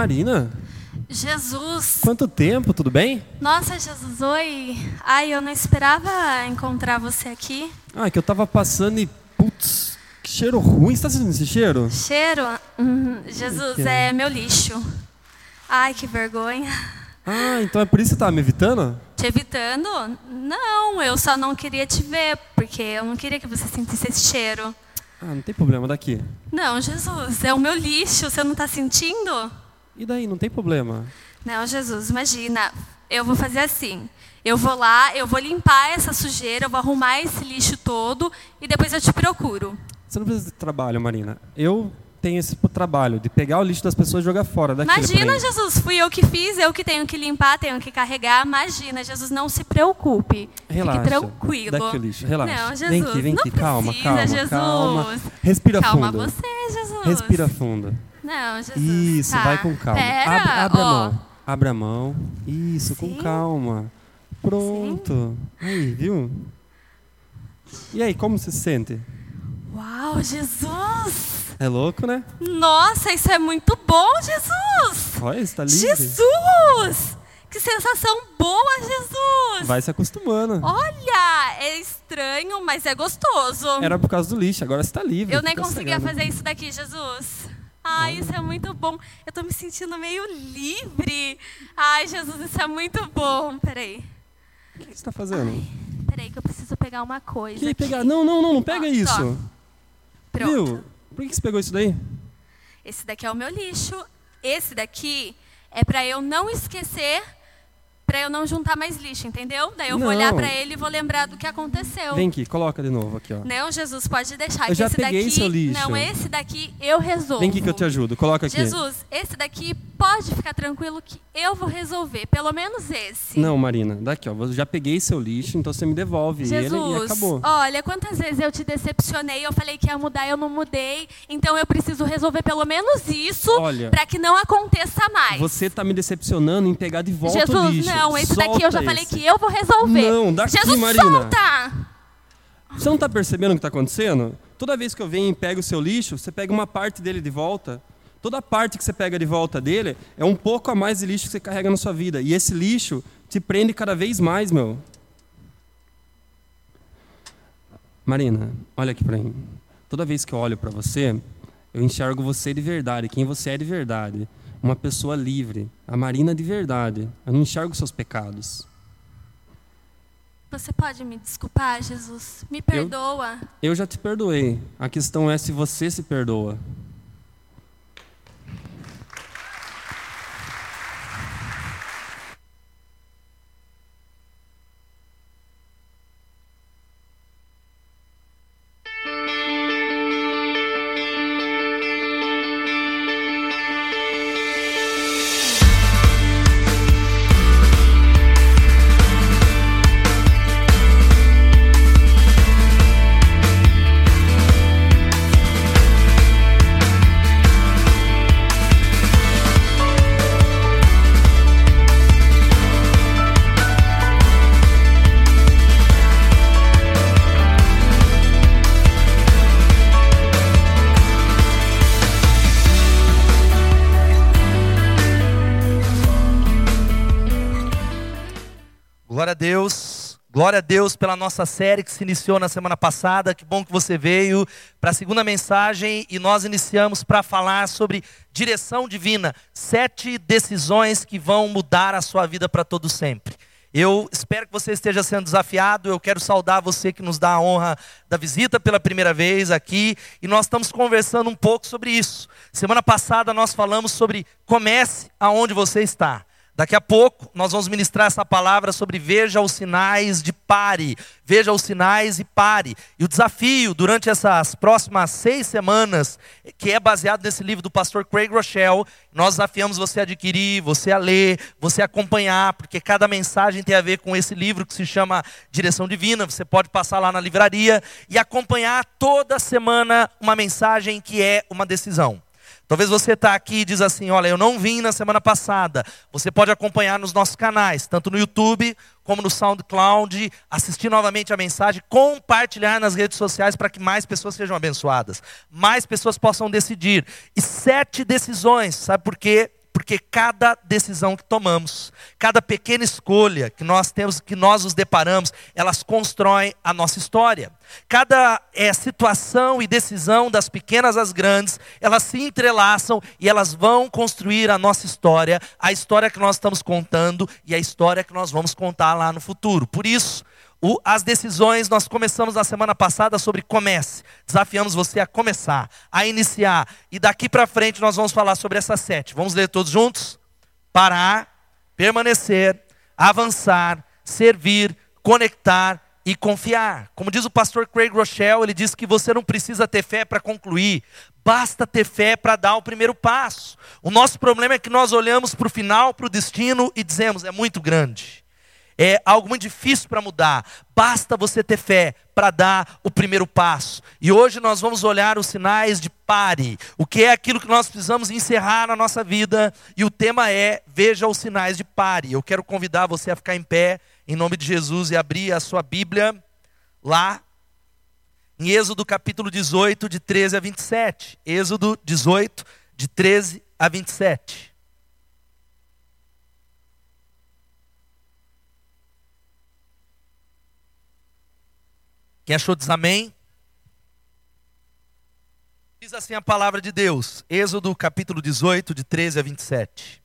Marina, Jesus! quanto tempo, tudo bem? Nossa, Jesus, oi! Ai, eu não esperava encontrar você aqui. Ah, é que eu tava passando e. Putz, que cheiro ruim. Você tá sentindo esse cheiro? Cheiro? Hum, Jesus, que é? é meu lixo. Ai, que vergonha. Ah, então é por isso que você tá me evitando? Te evitando? Não, eu só não queria te ver, porque eu não queria que você sentisse esse cheiro. Ah, não tem problema, daqui. Não, Jesus, é o meu lixo, você não está sentindo? E daí, não tem problema. Não, Jesus, imagina. Eu vou fazer assim. Eu vou lá, eu vou limpar essa sujeira, eu vou arrumar esse lixo todo e depois eu te procuro. Você não precisa de trabalho, Marina. Eu tenho esse trabalho de pegar o lixo das pessoas e jogar fora daquele Imagina. Jesus, fui eu que fiz, eu que tenho que limpar, tenho que carregar. Imagina, Jesus, não se preocupe. Relaxa. Fique tranquilo. Daqui o lixo, relaxa. Não, Jesus, vem aqui, vem aqui, calma, precisa, calma, Jesus. calma. Respira Calma fundo. você, Jesus. Respira fundo. Não, Jesus. Isso, tá. vai com calma. Pera, abre abre a mão. Abre a mão. Isso, com Sim. calma. Pronto. Aí, viu? E aí, como você se sente? Uau, Jesus! É louco, né? Nossa, isso é muito bom, Jesus! Olha, você tá livre. Jesus! Que sensação boa, Jesus! Vai se acostumando. Olha, é estranho, mas é gostoso. Era por causa do lixo, agora você tá livre. Eu nem conseguia fazer isso daqui, Jesus. Ai, isso é muito bom. Eu tô me sentindo meio livre. Ai, Jesus, isso é muito bom. Peraí. O que você tá fazendo? Peraí, que eu preciso pegar uma coisa. Que aqui. pegar? Não, não, não, não pega Ó, isso. Pronto. Viu? Por que você pegou isso daí? Esse daqui é o meu lixo. Esse daqui é pra eu não esquecer, pra eu não juntar mais lixo, entendeu? Daí eu vou Não. olhar pra ele e vou lembrar do que aconteceu. Vem aqui, coloca de novo aqui, ó. Não, Jesus, pode deixar. Eu que já esse peguei daqui, seu lixo. Não, esse daqui eu resolvo. Vem aqui que eu te ajudo. Coloca aqui. Jesus, esse daqui pode ficar tranquilo que eu vou resolver. Pelo menos esse. Não, Marina, daqui, ó. Eu já peguei seu lixo, então você me devolve ele e Jesus, acabou. olha, quantas vezes eu te decepcionei, eu falei que ia mudar, eu não mudei. Então eu preciso resolver pelo menos isso para que não aconteça mais. Você tá me decepcionando em pegar de volta o Jesus, lixo. não, esse daqui eu já falei esse. que eu vou resolver. Não, daqui, Jesus, Marina. solta! Você não tá percebendo o que tá acontecendo? Toda vez que eu venho e pego o seu lixo, você pega uma parte dele de volta. Toda parte que você pega de volta dele é um pouco a mais de lixo que você carrega na sua vida. E esse lixo te prende cada vez mais, meu. Marina, olha aqui pra mim. Toda vez que eu olho pra você, eu enxergo você de verdade, quem você é de verdade. Uma pessoa livre, a Marina de verdade. Eu não enxergo seus pecados. Você pode me desculpar, Jesus? Me perdoa. Eu já te perdoei. A questão é se você se perdoa. Glória a Deus pela nossa série que se iniciou na semana passada. Que bom que você veio para a segunda mensagem e nós iniciamos para falar sobre direção divina, sete decisões que vão mudar a sua vida para todo sempre. Eu espero que você esteja sendo desafiado. Eu quero saudar você que nos dá a honra da visita pela primeira vez aqui. E nós estamos conversando um pouco sobre isso. Semana passada nós falamos sobre comece aonde você está. Daqui a pouco nós vamos ministrar essa palavra sobre veja os sinais de pare. Veja os sinais e pare. E o desafio durante essas próximas seis semanas, que é baseado nesse livro do pastor Craig Rochelle, nós desafiamos você a adquirir, você a ler, você a acompanhar, porque cada mensagem tem a ver com esse livro que se chama Direção Divina. Você pode passar lá na livraria e acompanhar toda semana uma mensagem que é uma decisão. Talvez você está aqui e diz assim: Olha, eu não vim na semana passada. Você pode acompanhar nos nossos canais, tanto no YouTube como no SoundCloud, assistir novamente a mensagem, compartilhar nas redes sociais para que mais pessoas sejam abençoadas, mais pessoas possam decidir. E sete decisões, sabe por quê? Porque cada decisão que tomamos, cada pequena escolha que nós temos, que nós nos deparamos, elas constroem a nossa história. Cada é, situação e decisão, das pequenas às grandes, elas se entrelaçam e elas vão construir a nossa história, a história que nós estamos contando e a história que nós vamos contar lá no futuro. Por isso, o, as decisões, nós começamos na semana passada sobre comece. Desafiamos você a começar, a iniciar. E daqui para frente nós vamos falar sobre essas sete. Vamos ler todos juntos? Parar, permanecer, avançar, servir, conectar e confiar. Como diz o pastor Craig Rochelle, ele diz que você não precisa ter fé para concluir, basta ter fé para dar o primeiro passo. O nosso problema é que nós olhamos para o final, para o destino e dizemos: é muito grande. É algo muito difícil para mudar. Basta você ter fé para dar o primeiro passo. E hoje nós vamos olhar os sinais de pare. O que é aquilo que nós precisamos encerrar na nossa vida? E o tema é: veja os sinais de pare. Eu quero convidar você a ficar em pé em nome de Jesus e abrir a sua Bíblia lá em Êxodo capítulo 18, de 13 a 27. Êxodo 18, de 13 a 27. Quem achou diz amém? Diz assim a palavra de Deus, Êxodo capítulo 18, de 13 a 27.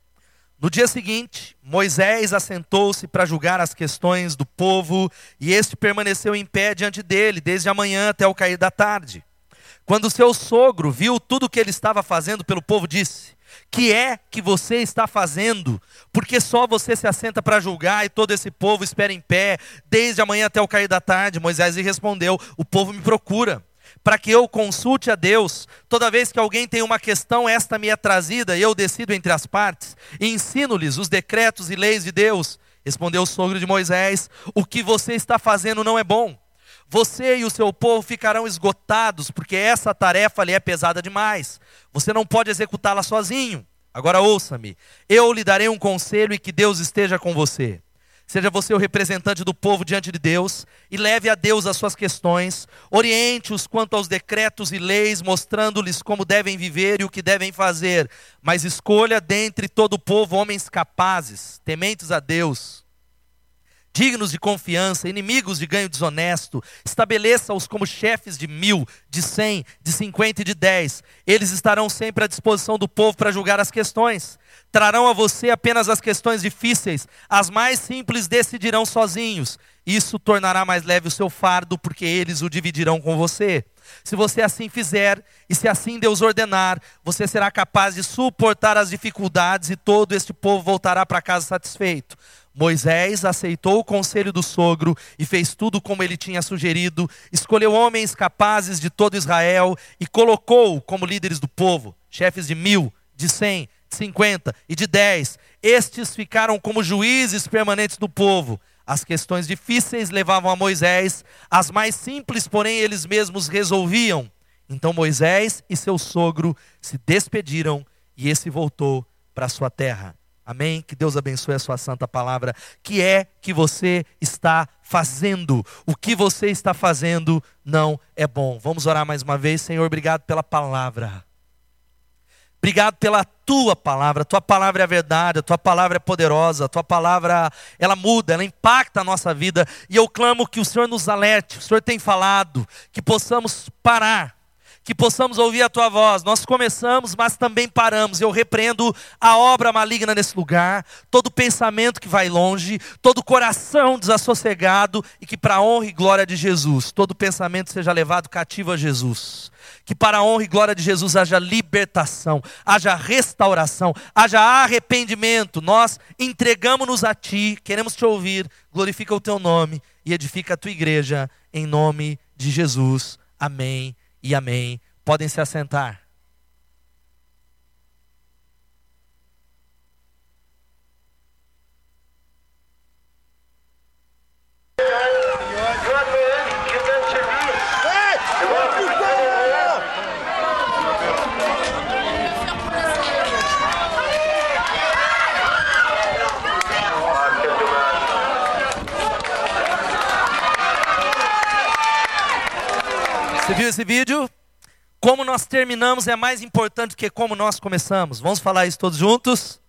No dia seguinte, Moisés assentou-se para julgar as questões do povo, e este permaneceu em pé diante dele, desde a manhã até o cair da tarde. Quando seu sogro viu tudo o que ele estava fazendo pelo povo, disse: Que é que você está fazendo? Porque só você se assenta para julgar e todo esse povo espera em pé, desde a manhã até o cair da tarde. Moisés lhe respondeu: O povo me procura para que eu consulte a Deus. Toda vez que alguém tem uma questão, esta me é trazida e eu decido entre as partes e ensino-lhes os decretos e leis de Deus. Respondeu o sogro de Moisés: O que você está fazendo não é bom. Você e o seu povo ficarão esgotados, porque essa tarefa lhe é pesada demais. Você não pode executá-la sozinho. Agora ouça-me: eu lhe darei um conselho e que Deus esteja com você. Seja você o representante do povo diante de Deus e leve a Deus as suas questões, oriente-os quanto aos decretos e leis, mostrando-lhes como devem viver e o que devem fazer, mas escolha dentre todo o povo homens capazes, tementes a Deus dignos de confiança, inimigos de ganho desonesto, estabeleça-os como chefes de mil, de cem, de cinquenta e de dez. Eles estarão sempre à disposição do povo para julgar as questões. Trarão a você apenas as questões difíceis, as mais simples decidirão sozinhos. Isso tornará mais leve o seu fardo, porque eles o dividirão com você. Se você assim fizer, e se assim Deus ordenar, você será capaz de suportar as dificuldades e todo este povo voltará para casa satisfeito. Moisés aceitou o conselho do sogro e fez tudo como ele tinha sugerido, escolheu homens capazes de todo Israel e colocou como líderes do povo, chefes de mil, de cem, de cinquenta e de dez. Estes ficaram como juízes permanentes do povo. As questões difíceis levavam a Moisés, as mais simples, porém, eles mesmos resolviam. Então Moisés e seu sogro se despediram e esse voltou para sua terra. Amém? Que Deus abençoe a sua santa palavra. Que é que você está fazendo? O que você está fazendo não é bom. Vamos orar mais uma vez, Senhor. Obrigado pela palavra. Obrigado pela tua palavra. A tua palavra é a verdade, a tua palavra é poderosa, a tua palavra ela muda, ela impacta a nossa vida. E eu clamo que o Senhor nos alerte. O Senhor tem falado que possamos parar que possamos ouvir a tua voz. Nós começamos, mas também paramos. Eu repreendo a obra maligna nesse lugar, todo pensamento que vai longe, todo coração desassossegado e que para a honra e glória de Jesus, todo pensamento seja levado cativo a Jesus. Que para a honra e glória de Jesus haja libertação, haja restauração, haja arrependimento. Nós entregamos-nos a ti, queremos te ouvir. Glorifica o teu nome e edifica a tua igreja em nome de Jesus. Amém e amém. Podem se assentar. Você viu esse vídeo? Como nós terminamos é mais importante do que como nós começamos. Vamos falar isso todos juntos?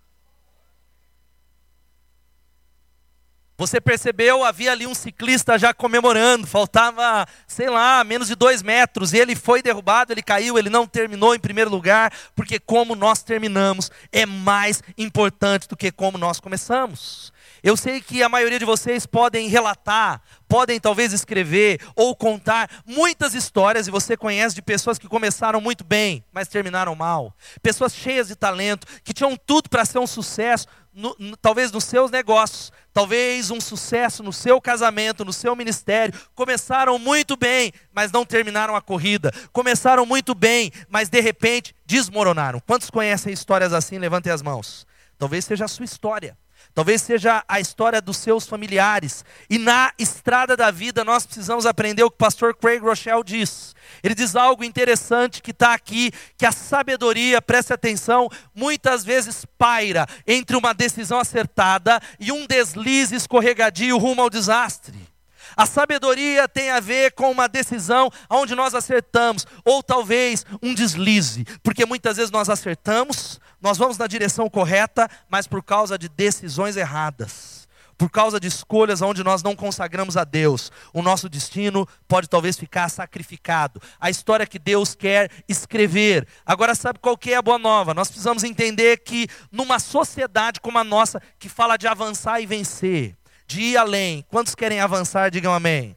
Você percebeu, havia ali um ciclista já comemorando, faltava, sei lá, menos de dois metros, ele foi derrubado, ele caiu, ele não terminou em primeiro lugar, porque como nós terminamos é mais importante do que como nós começamos. Eu sei que a maioria de vocês podem relatar, podem talvez escrever ou contar muitas histórias, e você conhece de pessoas que começaram muito bem, mas terminaram mal. Pessoas cheias de talento, que tinham tudo para ser um sucesso, no, no, talvez nos seus negócios, talvez um sucesso no seu casamento, no seu ministério. Começaram muito bem, mas não terminaram a corrida. Começaram muito bem, mas de repente desmoronaram. Quantos conhecem histórias assim? Levantem as mãos. Talvez seja a sua história. Talvez seja a história dos seus familiares. E na estrada da vida nós precisamos aprender o que o pastor Craig Rochelle diz. Ele diz algo interessante que está aqui, que a sabedoria, preste atenção, muitas vezes paira entre uma decisão acertada e um deslize escorregadio rumo ao desastre. A sabedoria tem a ver com uma decisão onde nós acertamos, ou talvez um deslize, porque muitas vezes nós acertamos, nós vamos na direção correta, mas por causa de decisões erradas, por causa de escolhas onde nós não consagramos a Deus, o nosso destino pode talvez ficar sacrificado. A história que Deus quer escrever. Agora, sabe qual que é a boa nova? Nós precisamos entender que numa sociedade como a nossa, que fala de avançar e vencer, de ir além. Quantos querem avançar? Digam amém.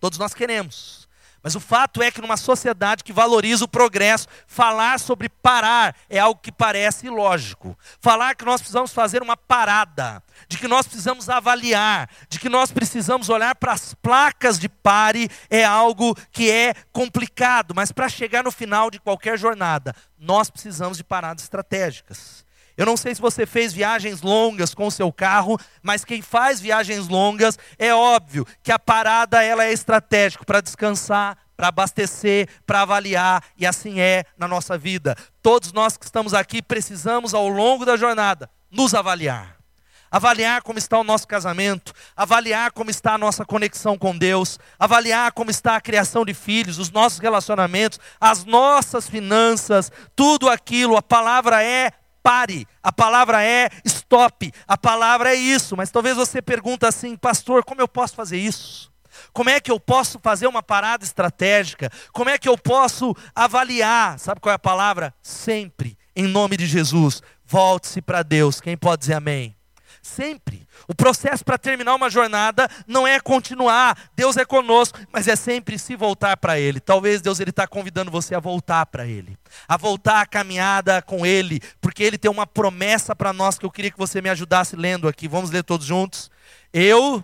Todos nós queremos. Mas o fato é que numa sociedade que valoriza o progresso, falar sobre parar é algo que parece ilógico. Falar que nós precisamos fazer uma parada, de que nós precisamos avaliar, de que nós precisamos olhar para as placas de pare é algo que é complicado, mas para chegar no final de qualquer jornada, nós precisamos de paradas estratégicas. Eu não sei se você fez viagens longas com o seu carro, mas quem faz viagens longas é óbvio que a parada ela é estratégica para descansar, para abastecer, para avaliar, e assim é na nossa vida. Todos nós que estamos aqui precisamos ao longo da jornada nos avaliar. Avaliar como está o nosso casamento, avaliar como está a nossa conexão com Deus, avaliar como está a criação de filhos, os nossos relacionamentos, as nossas finanças, tudo aquilo. A palavra é pare, a palavra é stop, a palavra é isso, mas talvez você pergunta assim, pastor, como eu posso fazer isso? Como é que eu posso fazer uma parada estratégica? Como é que eu posso avaliar? Sabe qual é a palavra? Sempre, em nome de Jesus, volte-se para Deus. Quem pode dizer amém? Sempre. O processo para terminar uma jornada não é continuar, Deus é conosco, mas é sempre se voltar para Ele. Talvez Deus ele está convidando você a voltar para Ele, a voltar a caminhada com Ele, porque Ele tem uma promessa para nós que eu queria que você me ajudasse lendo aqui. Vamos ler todos juntos. Eu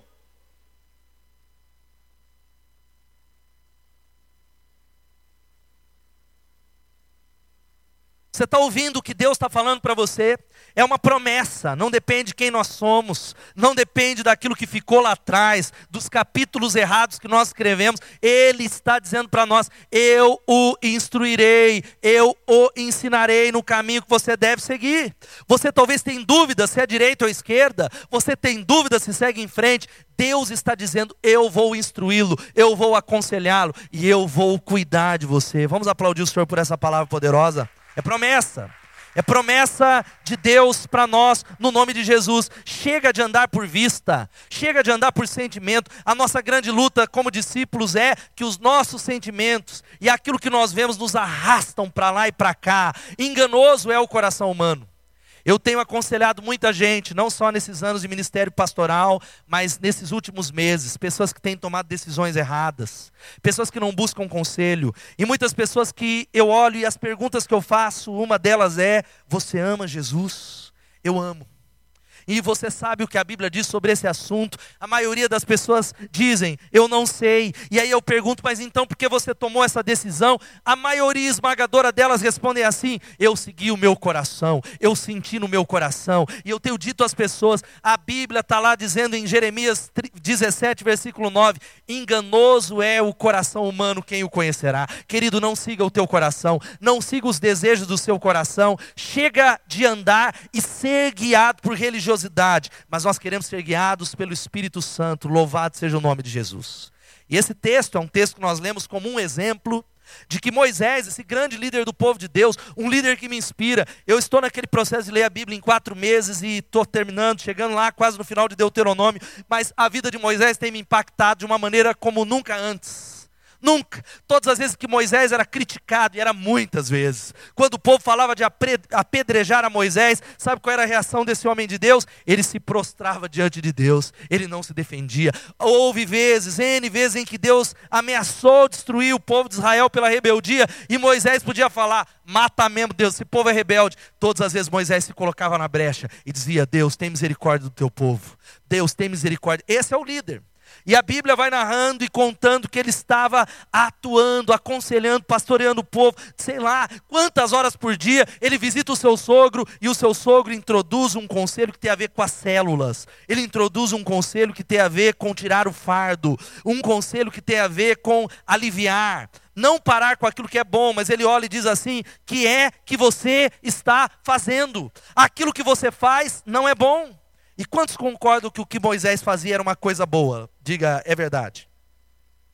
Você está ouvindo o que Deus está falando para você? É uma promessa, não depende de quem nós somos, não depende daquilo que ficou lá atrás, dos capítulos errados que nós escrevemos. Ele está dizendo para nós: eu o instruirei, eu o ensinarei no caminho que você deve seguir. Você talvez tenha dúvida se é direita ou esquerda, você tem dúvida se segue em frente. Deus está dizendo: eu vou instruí-lo, eu vou aconselhá-lo e eu vou cuidar de você. Vamos aplaudir o Senhor por essa palavra poderosa. É promessa. É promessa de Deus para nós, no nome de Jesus. Chega de andar por vista, chega de andar por sentimento. A nossa grande luta como discípulos é que os nossos sentimentos e aquilo que nós vemos nos arrastam para lá e para cá. Enganoso é o coração humano. Eu tenho aconselhado muita gente, não só nesses anos de ministério pastoral, mas nesses últimos meses, pessoas que têm tomado decisões erradas, pessoas que não buscam conselho, e muitas pessoas que eu olho e as perguntas que eu faço, uma delas é: Você ama Jesus? Eu amo. E você sabe o que a Bíblia diz sobre esse assunto? A maioria das pessoas dizem, eu não sei. E aí eu pergunto, mas então por que você tomou essa decisão? A maioria esmagadora delas respondem assim: eu segui o meu coração, eu senti no meu coração. E eu tenho dito às pessoas, a Bíblia está lá dizendo em Jeremias 17, versículo 9: enganoso é o coração humano, quem o conhecerá? Querido, não siga o teu coração, não siga os desejos do seu coração, chega de andar e ser guiado por religiosidade religiosidade, mas nós queremos ser guiados pelo Espírito Santo. Louvado seja o nome de Jesus. E esse texto é um texto que nós lemos como um exemplo, de que Moisés, esse grande líder do povo de Deus, um líder que me inspira, eu estou naquele processo de ler a Bíblia em quatro meses e estou terminando, chegando lá quase no final de Deuteronômio, mas a vida de Moisés tem me impactado de uma maneira como nunca antes. Nunca. Todas as vezes que Moisés era criticado, e era muitas vezes, quando o povo falava de apedrejar a Moisés, sabe qual era a reação desse homem de Deus? Ele se prostrava diante de Deus, ele não se defendia. Houve vezes, N vezes, em que Deus ameaçou destruir o povo de Israel pela rebeldia, e Moisés podia falar: mata mesmo, Deus, esse povo é rebelde. Todas as vezes Moisés se colocava na brecha e dizia: Deus, tem misericórdia do teu povo. Deus, tem misericórdia. Esse é o líder. E a Bíblia vai narrando e contando que ele estava atuando, aconselhando, pastoreando o povo, sei lá, quantas horas por dia ele visita o seu sogro e o seu sogro introduz um conselho que tem a ver com as células. Ele introduz um conselho que tem a ver com tirar o fardo, um conselho que tem a ver com aliviar não parar com aquilo que é bom, mas ele olha e diz assim: que é que você está fazendo? Aquilo que você faz não é bom. E quantos concordam que o que Moisés fazia era uma coisa boa? Diga, é verdade.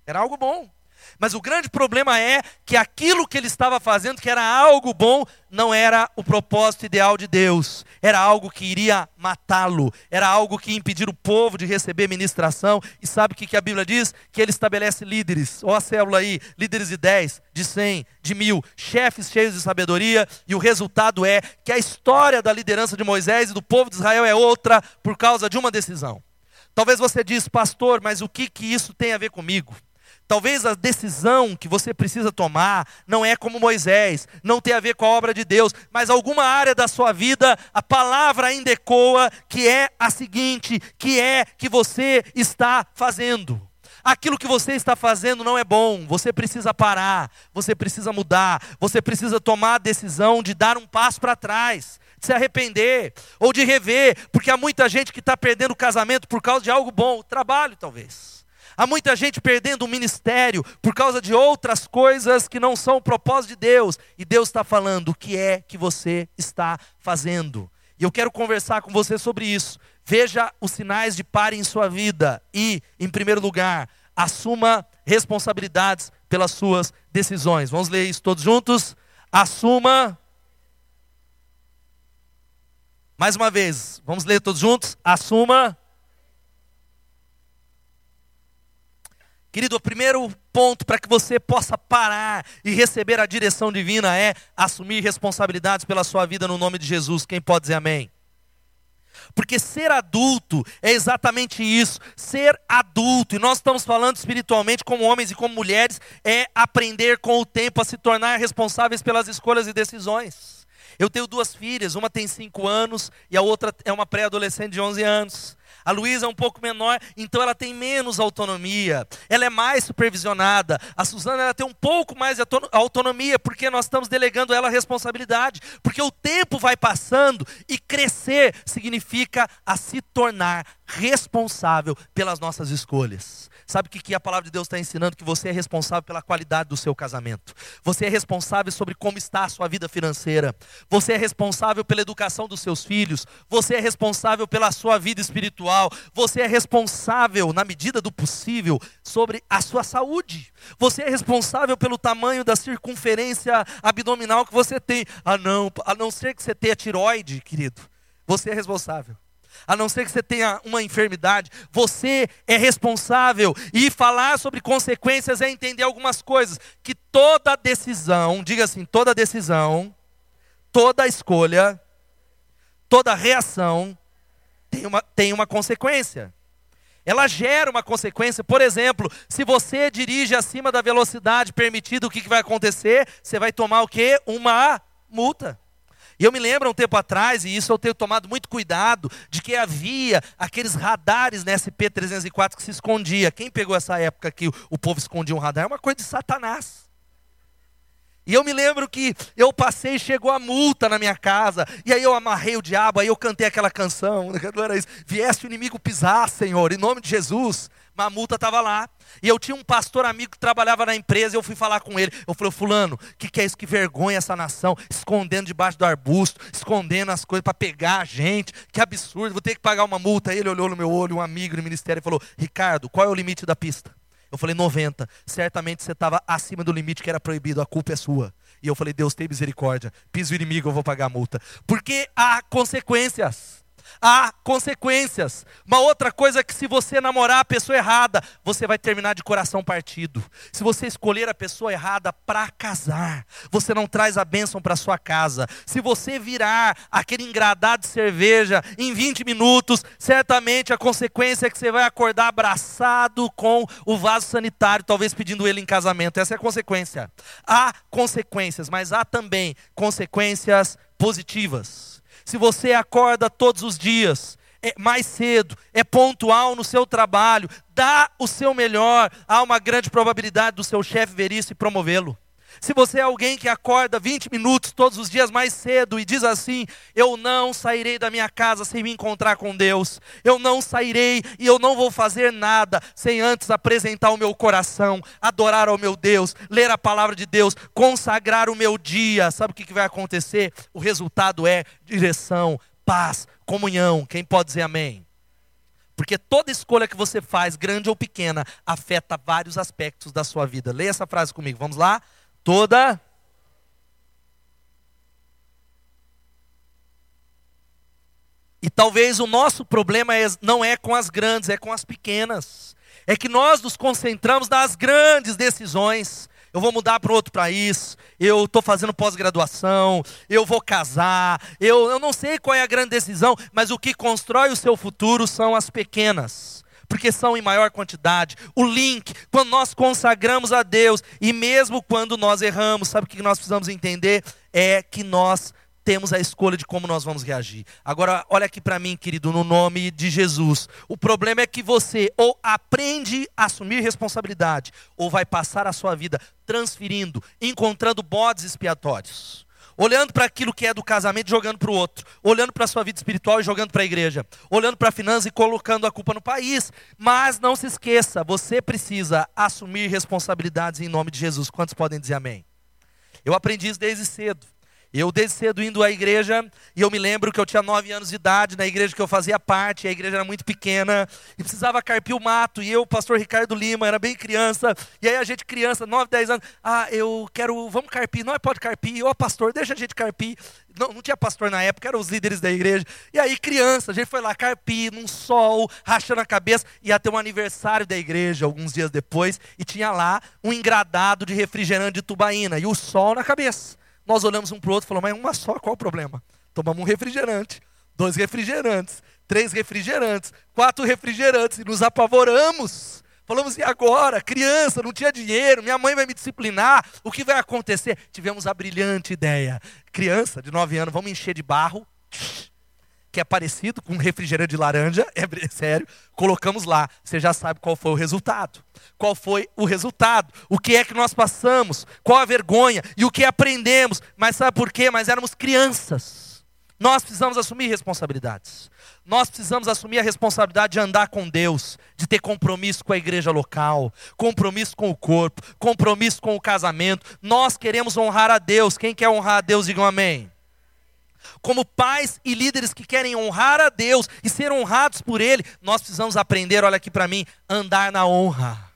Era algo bom. Mas o grande problema é que aquilo que ele estava fazendo, que era algo bom, não era o propósito ideal de Deus. Era algo que iria matá-lo. Era algo que ia impedir o povo de receber ministração. E sabe o que a Bíblia diz? Que ele estabelece líderes. Olha a célula aí: líderes de 10, de 100, de mil, chefes cheios de sabedoria. E o resultado é que a história da liderança de Moisés e do povo de Israel é outra por causa de uma decisão. Talvez você diz, pastor, mas o que, que isso tem a ver comigo? Talvez a decisão que você precisa tomar não é como Moisés, não tem a ver com a obra de Deus, mas alguma área da sua vida, a palavra ainda ecoa, que é a seguinte: que é que você está fazendo. Aquilo que você está fazendo não é bom, você precisa parar, você precisa mudar, você precisa tomar a decisão de dar um passo para trás, de se arrepender, ou de rever, porque há muita gente que está perdendo o casamento por causa de algo bom, o trabalho talvez Há muita gente perdendo o ministério por causa de outras coisas que não são o propósito de Deus. E Deus está falando o que é que você está fazendo. E eu quero conversar com você sobre isso. Veja os sinais de pare em sua vida. E, em primeiro lugar, assuma responsabilidades pelas suas decisões. Vamos ler isso todos juntos? Assuma. Mais uma vez, vamos ler todos juntos? Assuma Querido, o primeiro ponto para que você possa parar e receber a direção divina é assumir responsabilidades pela sua vida no nome de Jesus. Quem pode dizer amém? Porque ser adulto é exatamente isso, ser adulto, e nós estamos falando espiritualmente como homens e como mulheres, é aprender com o tempo a se tornar responsáveis pelas escolhas e decisões. Eu tenho duas filhas, uma tem cinco anos e a outra é uma pré-adolescente de 11 anos. A Luísa é um pouco menor, então ela tem menos autonomia. Ela é mais supervisionada. A Suzana ela tem um pouco mais de autonomia, porque nós estamos delegando ela a responsabilidade. Porque o tempo vai passando e crescer significa a se tornar responsável pelas nossas escolhas. Sabe o que a palavra de Deus está ensinando? Que você é responsável pela qualidade do seu casamento. Você é responsável sobre como está a sua vida financeira. Você é responsável pela educação dos seus filhos. Você é responsável pela sua vida espiritual. Você é responsável, na medida do possível, sobre a sua saúde. Você é responsável pelo tamanho da circunferência abdominal que você tem. Ah, não, a não ser que você tenha tiroide, querido. Você é responsável a não ser que você tenha uma enfermidade, você é responsável. E falar sobre consequências é entender algumas coisas. Que toda decisão, diga assim, toda decisão, toda escolha, toda reação tem uma, tem uma consequência. Ela gera uma consequência. Por exemplo, se você dirige acima da velocidade permitida, o que, que vai acontecer? Você vai tomar o quê? Uma multa. E eu me lembro um tempo atrás, e isso eu tenho tomado muito cuidado, de que havia aqueles radares na SP-304 que se escondia. Quem pegou essa época que o povo escondia um radar? É uma coisa de Satanás. E eu me lembro que eu passei e chegou a multa na minha casa. E aí eu amarrei o diabo, aí eu cantei aquela canção. Não era isso. Viesse o inimigo pisar, Senhor, em nome de Jesus. Mas a multa estava lá. E eu tinha um pastor amigo que trabalhava na empresa, e eu fui falar com ele. Eu falei, fulano, o que, que é isso? Que vergonha essa nação, escondendo debaixo do arbusto, escondendo as coisas para pegar a gente. Que absurdo, vou ter que pagar uma multa. Ele olhou no meu olho, um amigo no ministério, e falou, Ricardo, qual é o limite da pista? Eu falei 90. Certamente você estava acima do limite que era proibido, a culpa é sua. E eu falei, Deus tem misericórdia. Piso o inimigo, eu vou pagar a multa. Porque há consequências há consequências. Uma outra coisa é que se você namorar a pessoa errada, você vai terminar de coração partido. Se você escolher a pessoa errada para casar, você não traz a bênção para sua casa. Se você virar aquele engradado de cerveja em 20 minutos, certamente a consequência é que você vai acordar abraçado com o vaso sanitário, talvez pedindo ele em casamento. Essa é a consequência. Há consequências, mas há também consequências positivas se você acorda todos os dias, é mais cedo, é pontual no seu trabalho, dá o seu melhor, há uma grande probabilidade do seu chefe ver isso e promovê-lo. Se você é alguém que acorda 20 minutos todos os dias mais cedo e diz assim: Eu não sairei da minha casa sem me encontrar com Deus, eu não sairei e eu não vou fazer nada sem antes apresentar o meu coração, adorar ao meu Deus, ler a palavra de Deus, consagrar o meu dia. Sabe o que vai acontecer? O resultado é direção, paz, comunhão. Quem pode dizer amém? Porque toda escolha que você faz, grande ou pequena, afeta vários aspectos da sua vida. Leia essa frase comigo, vamos lá? Toda E talvez o nosso problema é, não é com as grandes, é com as pequenas. É que nós nos concentramos nas grandes decisões. Eu vou mudar para outro país, eu estou fazendo pós-graduação, eu vou casar, eu, eu não sei qual é a grande decisão, mas o que constrói o seu futuro são as pequenas porque são em maior quantidade. O link, quando nós consagramos a Deus, e mesmo quando nós erramos, sabe o que nós precisamos entender? É que nós temos a escolha de como nós vamos reagir. Agora, olha aqui para mim, querido, no nome de Jesus. O problema é que você ou aprende a assumir responsabilidade, ou vai passar a sua vida transferindo, encontrando bodes expiatórios olhando para aquilo que é do casamento e jogando para o outro, olhando para a sua vida espiritual e jogando para a igreja, olhando para a finança e colocando a culpa no país. Mas não se esqueça, você precisa assumir responsabilidades em nome de Jesus. Quantos podem dizer amém? Eu aprendi isso desde cedo. Eu desde cedo indo à igreja, e eu me lembro que eu tinha nove anos de idade, na igreja que eu fazia parte, a igreja era muito pequena, e precisava carpir o mato, e eu, pastor Ricardo Lima, era bem criança, e aí a gente criança, nove, dez anos, ah, eu quero, vamos carpir, não pode carpir, ô pastor, deixa a gente carpir, não, não tinha pastor na época, eram os líderes da igreja, e aí criança, a gente foi lá carpir, num sol, rachando a cabeça, ia ter um aniversário da igreja, alguns dias depois, e tinha lá um engradado de refrigerante de tubaína, e o sol na cabeça, nós olhamos um para o outro e falamos, mas uma só, qual o problema? Tomamos um refrigerante, dois refrigerantes, três refrigerantes, quatro refrigerantes e nos apavoramos. Falamos, e agora? Criança, não tinha dinheiro, minha mãe vai me disciplinar, o que vai acontecer? Tivemos a brilhante ideia. Criança de nove anos, vamos encher de barro, que é parecido com um refrigerante de laranja, é sério, colocamos lá. Você já sabe qual foi o resultado. Qual foi o resultado? O que é que nós passamos? Qual a vergonha? E o que aprendemos? Mas sabe por quê? Mas éramos crianças. Nós precisamos assumir responsabilidades. Nós precisamos assumir a responsabilidade de andar com Deus, de ter compromisso com a igreja local, compromisso com o corpo, compromisso com o casamento. Nós queremos honrar a Deus. Quem quer honrar a Deus, digam amém como pais e líderes que querem honrar a Deus e ser honrados por Ele, nós precisamos aprender, olha aqui para mim, andar na honra.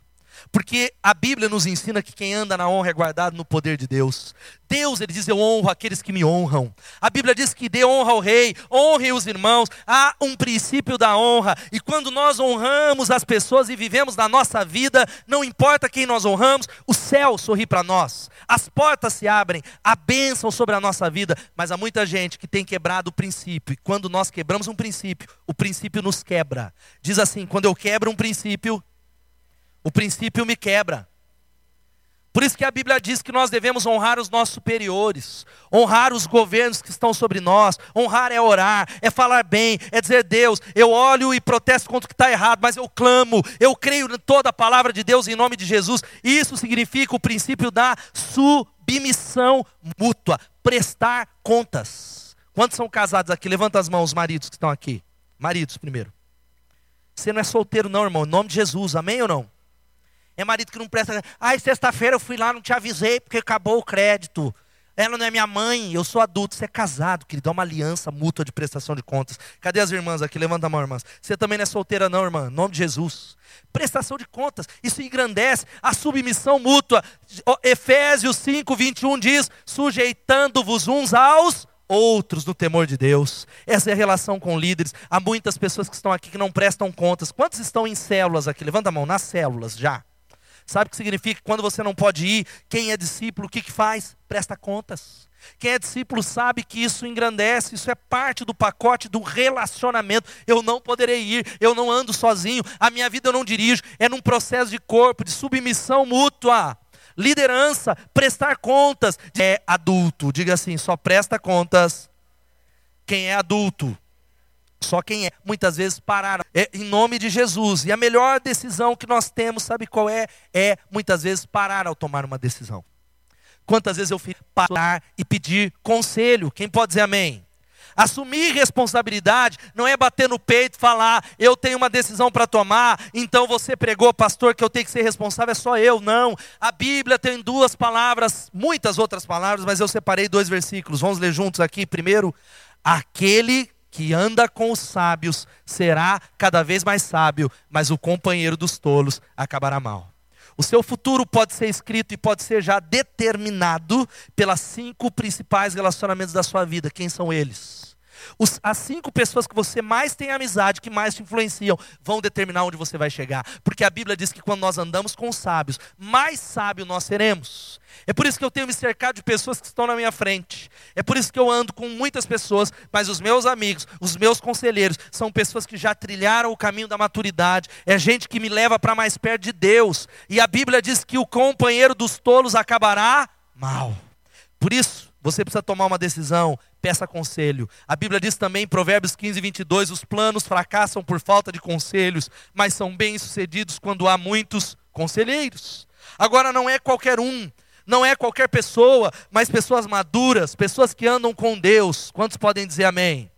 Porque a Bíblia nos ensina que quem anda na honra é guardado no poder de Deus. Deus, ele diz: Eu honro aqueles que me honram. A Bíblia diz que dê honra ao rei, honre os irmãos. Há um princípio da honra. E quando nós honramos as pessoas e vivemos na nossa vida, não importa quem nós honramos, o céu sorri para nós. As portas se abrem, a bênção sobre a nossa vida. Mas há muita gente que tem quebrado o princípio. E quando nós quebramos um princípio, o princípio nos quebra. Diz assim: quando eu quebro um princípio, o princípio me quebra. Por isso que a Bíblia diz que nós devemos honrar os nossos superiores, honrar os governos que estão sobre nós. Honrar é orar, é falar bem, é dizer, Deus, eu olho e protesto contra o que está errado, mas eu clamo, eu creio em toda a palavra de Deus em nome de Jesus. Isso significa o princípio da submissão mútua, prestar contas. Quantos são casados aqui? Levanta as mãos, os maridos que estão aqui. Maridos primeiro. Você não é solteiro, não, irmão, em nome de Jesus, amém ou não? É marido que não presta. Ai, sexta-feira eu fui lá, não te avisei porque acabou o crédito. ela não é minha mãe, eu sou adulto. Você é casado, querido, é uma aliança mútua de prestação de contas. Cadê as irmãs aqui? Levanta a mão, irmãs. Você também não é solteira, não, irmã. Em nome de Jesus. Prestação de contas, isso engrandece a submissão mútua. Efésios 5, 21 diz: sujeitando-vos uns aos outros no temor de Deus. Essa é a relação com líderes. Há muitas pessoas que estão aqui que não prestam contas. Quantos estão em células aqui? Levanta a mão, nas células já. Sabe o que significa? Quando você não pode ir, quem é discípulo, o que, que faz? Presta contas. Quem é discípulo sabe que isso engrandece, isso é parte do pacote do relacionamento. Eu não poderei ir, eu não ando sozinho, a minha vida eu não dirijo, é num processo de corpo, de submissão mútua. Liderança, prestar contas. É adulto, diga assim, só presta contas quem é adulto. Só quem é, muitas vezes pararam, é, em nome de Jesus. E a melhor decisão que nós temos, sabe qual é? É muitas vezes parar ao tomar uma decisão. Quantas vezes eu fiz parar e pedir conselho? Quem pode dizer amém? Assumir responsabilidade não é bater no peito e falar, eu tenho uma decisão para tomar, então você pregou, pastor, que eu tenho que ser responsável, é só eu. Não. A Bíblia tem duas palavras, muitas outras palavras, mas eu separei dois versículos. Vamos ler juntos aqui. Primeiro, aquele que anda com os sábios será cada vez mais sábio, mas o companheiro dos tolos acabará mal. O seu futuro pode ser escrito e pode ser já determinado pelas cinco principais relacionamentos da sua vida. Quem são eles? Os, as cinco pessoas que você mais tem amizade, que mais te influenciam, vão determinar onde você vai chegar. Porque a Bíblia diz que quando nós andamos com os sábios, mais sábio nós seremos. É por isso que eu tenho me cercado de pessoas que estão na minha frente. É por isso que eu ando com muitas pessoas, mas os meus amigos, os meus conselheiros, são pessoas que já trilharam o caminho da maturidade. É gente que me leva para mais perto de Deus. E a Bíblia diz que o companheiro dos tolos acabará mal. Por isso, você precisa tomar uma decisão, peça conselho. A Bíblia diz também em Provérbios 15, 22: os planos fracassam por falta de conselhos, mas são bem-sucedidos quando há muitos conselheiros. Agora, não é qualquer um, não é qualquer pessoa, mas pessoas maduras, pessoas que andam com Deus. Quantos podem dizer amém?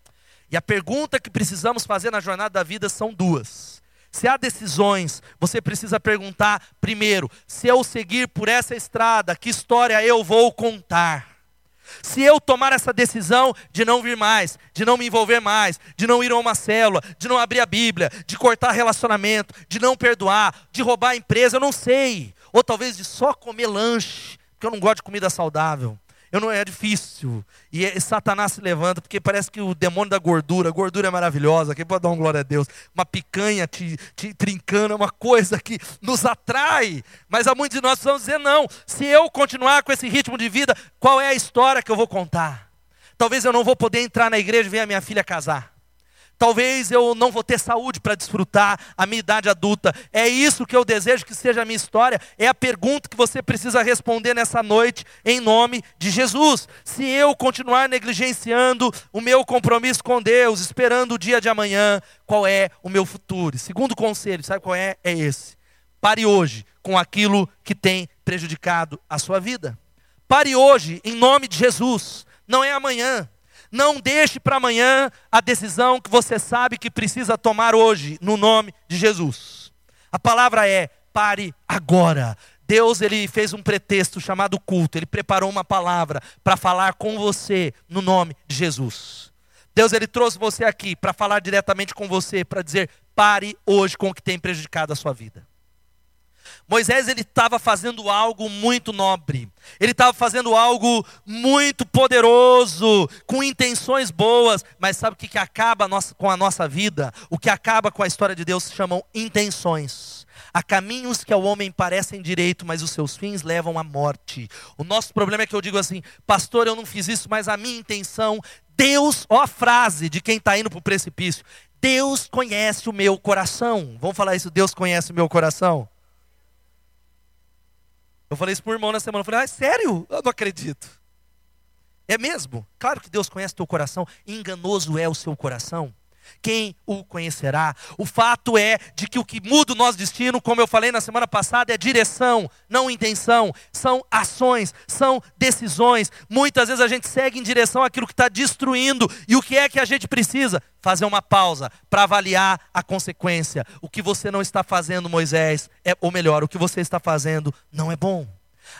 E a pergunta que precisamos fazer na jornada da vida são duas. Se há decisões, você precisa perguntar primeiro: se eu seguir por essa estrada, que história eu vou contar? Se eu tomar essa decisão de não vir mais, de não me envolver mais, de não ir a uma célula, de não abrir a Bíblia, de cortar relacionamento, de não perdoar, de roubar a empresa, eu não sei. Ou talvez de só comer lanche, porque eu não gosto de comida saudável. Eu não é difícil. E, e, Satanás se levanta, porque parece que o demônio da gordura, gordura é maravilhosa, quem pode dar uma glória a Deus? Uma picanha te, te trincando é uma coisa que nos atrai. Mas há muitos de nós precisamos dizer: não, se eu continuar com esse ritmo de vida, qual é a história que eu vou contar? Talvez eu não vou poder entrar na igreja e ver a minha filha casar. Talvez eu não vou ter saúde para desfrutar a minha idade adulta. É isso que eu desejo que seja a minha história. É a pergunta que você precisa responder nessa noite, em nome de Jesus. Se eu continuar negligenciando o meu compromisso com Deus, esperando o dia de amanhã, qual é o meu futuro? Segundo conselho, sabe qual é? É esse. Pare hoje com aquilo que tem prejudicado a sua vida. Pare hoje, em nome de Jesus. Não é amanhã. Não deixe para amanhã a decisão que você sabe que precisa tomar hoje, no nome de Jesus. A palavra é: pare agora. Deus ele fez um pretexto chamado culto, ele preparou uma palavra para falar com você no nome de Jesus. Deus ele trouxe você aqui para falar diretamente com você, para dizer: pare hoje com o que tem prejudicado a sua vida. Moisés ele estava fazendo algo muito nobre. Ele estava fazendo algo muito poderoso, com intenções boas, mas sabe o que, que acaba com a nossa vida? O que acaba com a história de Deus se chamam intenções. Há caminhos que ao homem parecem direito, mas os seus fins levam à morte. O nosso problema é que eu digo assim, pastor, eu não fiz isso, mas a minha intenção, Deus, ó a frase de quem está indo para o precipício, Deus conhece o meu coração. Vamos falar isso, Deus conhece o meu coração? Eu falei isso para o irmão na semana. Eu falei, ah, sério? Eu não acredito. É mesmo? Claro que Deus conhece teu coração. Enganoso é o seu coração. Quem o conhecerá? O fato é de que o que muda o nosso destino, como eu falei na semana passada, é direção, não intenção. São ações, são decisões. Muitas vezes a gente segue em direção àquilo que está destruindo. E o que é que a gente precisa? Fazer uma pausa para avaliar a consequência. O que você não está fazendo, Moisés, é, ou melhor, o que você está fazendo não é bom.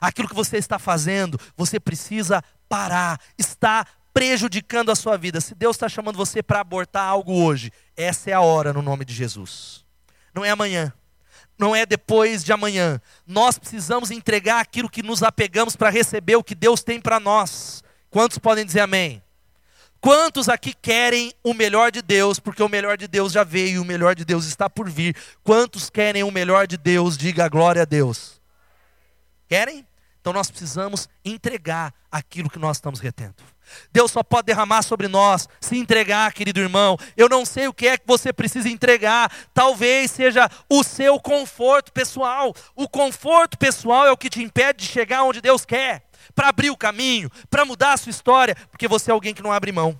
Aquilo que você está fazendo, você precisa parar. Está prejudicando a sua vida. Se Deus está chamando você para abortar algo hoje, essa é a hora no nome de Jesus. Não é amanhã, não é depois de amanhã. Nós precisamos entregar aquilo que nos apegamos para receber o que Deus tem para nós. Quantos podem dizer amém? Quantos aqui querem o melhor de Deus, porque o melhor de Deus já veio, e o melhor de Deus está por vir? Quantos querem o melhor de Deus? Diga glória a Deus. Querem? Então nós precisamos entregar aquilo que nós estamos retendo. Deus só pode derramar sobre nós se entregar, querido irmão. Eu não sei o que é que você precisa entregar. Talvez seja o seu conforto pessoal. O conforto pessoal é o que te impede de chegar onde Deus quer, para abrir o caminho, para mudar a sua história, porque você é alguém que não abre mão.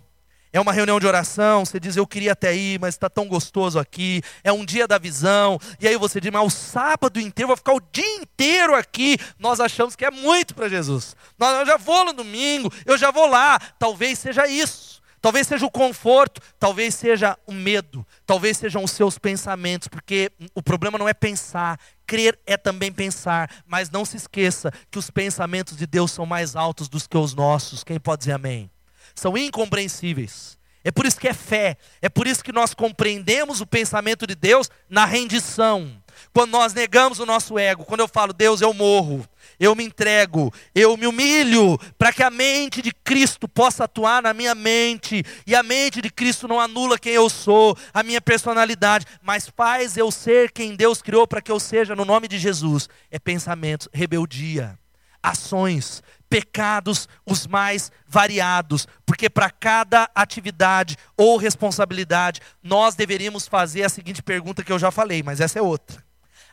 É uma reunião de oração, você diz, eu queria até ir, mas está tão gostoso aqui. É um dia da visão. E aí você diz, mas o sábado inteiro, vou ficar o dia inteiro aqui. Nós achamos que é muito para Jesus. Eu já vou no domingo, eu já vou lá. Talvez seja isso. Talvez seja o conforto, talvez seja o medo, talvez sejam os seus pensamentos, porque o problema não é pensar, crer é também pensar, mas não se esqueça que os pensamentos de Deus são mais altos do que os nossos. Quem pode dizer amém? São incompreensíveis. É por isso que é fé, é por isso que nós compreendemos o pensamento de Deus na rendição. Quando nós negamos o nosso ego, quando eu falo, Deus, eu morro, eu me entrego, eu me humilho, para que a mente de Cristo possa atuar na minha mente, e a mente de Cristo não anula quem eu sou, a minha personalidade, mas faz eu ser quem Deus criou para que eu seja, no nome de Jesus. É pensamentos, rebeldia, ações, pecados os mais variados, porque para cada atividade ou responsabilidade, nós deveríamos fazer a seguinte pergunta que eu já falei, mas essa é outra.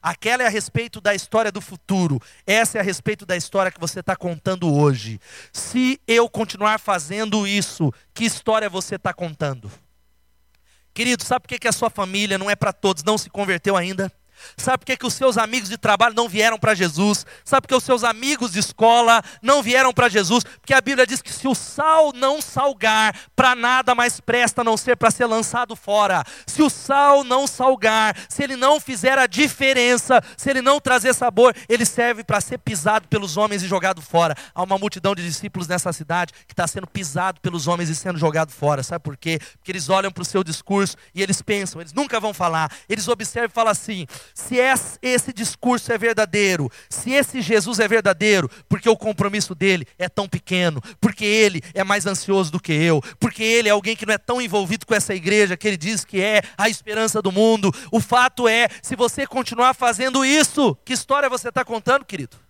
Aquela é a respeito da história do futuro, essa é a respeito da história que você está contando hoje. Se eu continuar fazendo isso, que história você está contando? Querido, sabe por que a sua família não é para todos, não se converteu ainda? Sabe por que, que os seus amigos de trabalho não vieram para Jesus? Sabe por que os seus amigos de escola não vieram para Jesus? Porque a Bíblia diz que se o sal não salgar, para nada mais presta a não ser para ser lançado fora. Se o sal não salgar, se ele não fizer a diferença, se ele não trazer sabor, ele serve para ser pisado pelos homens e jogado fora. Há uma multidão de discípulos nessa cidade que está sendo pisado pelos homens e sendo jogado fora. Sabe por quê? Porque eles olham para o seu discurso e eles pensam, eles nunca vão falar. Eles observam e falam assim: se esse discurso é verdadeiro, se esse Jesus é verdadeiro, porque o compromisso dele é tão pequeno, porque ele é mais ansioso do que eu, porque ele é alguém que não é tão envolvido com essa igreja que ele diz que é a esperança do mundo. O fato é, se você continuar fazendo isso, que história você está contando, querido?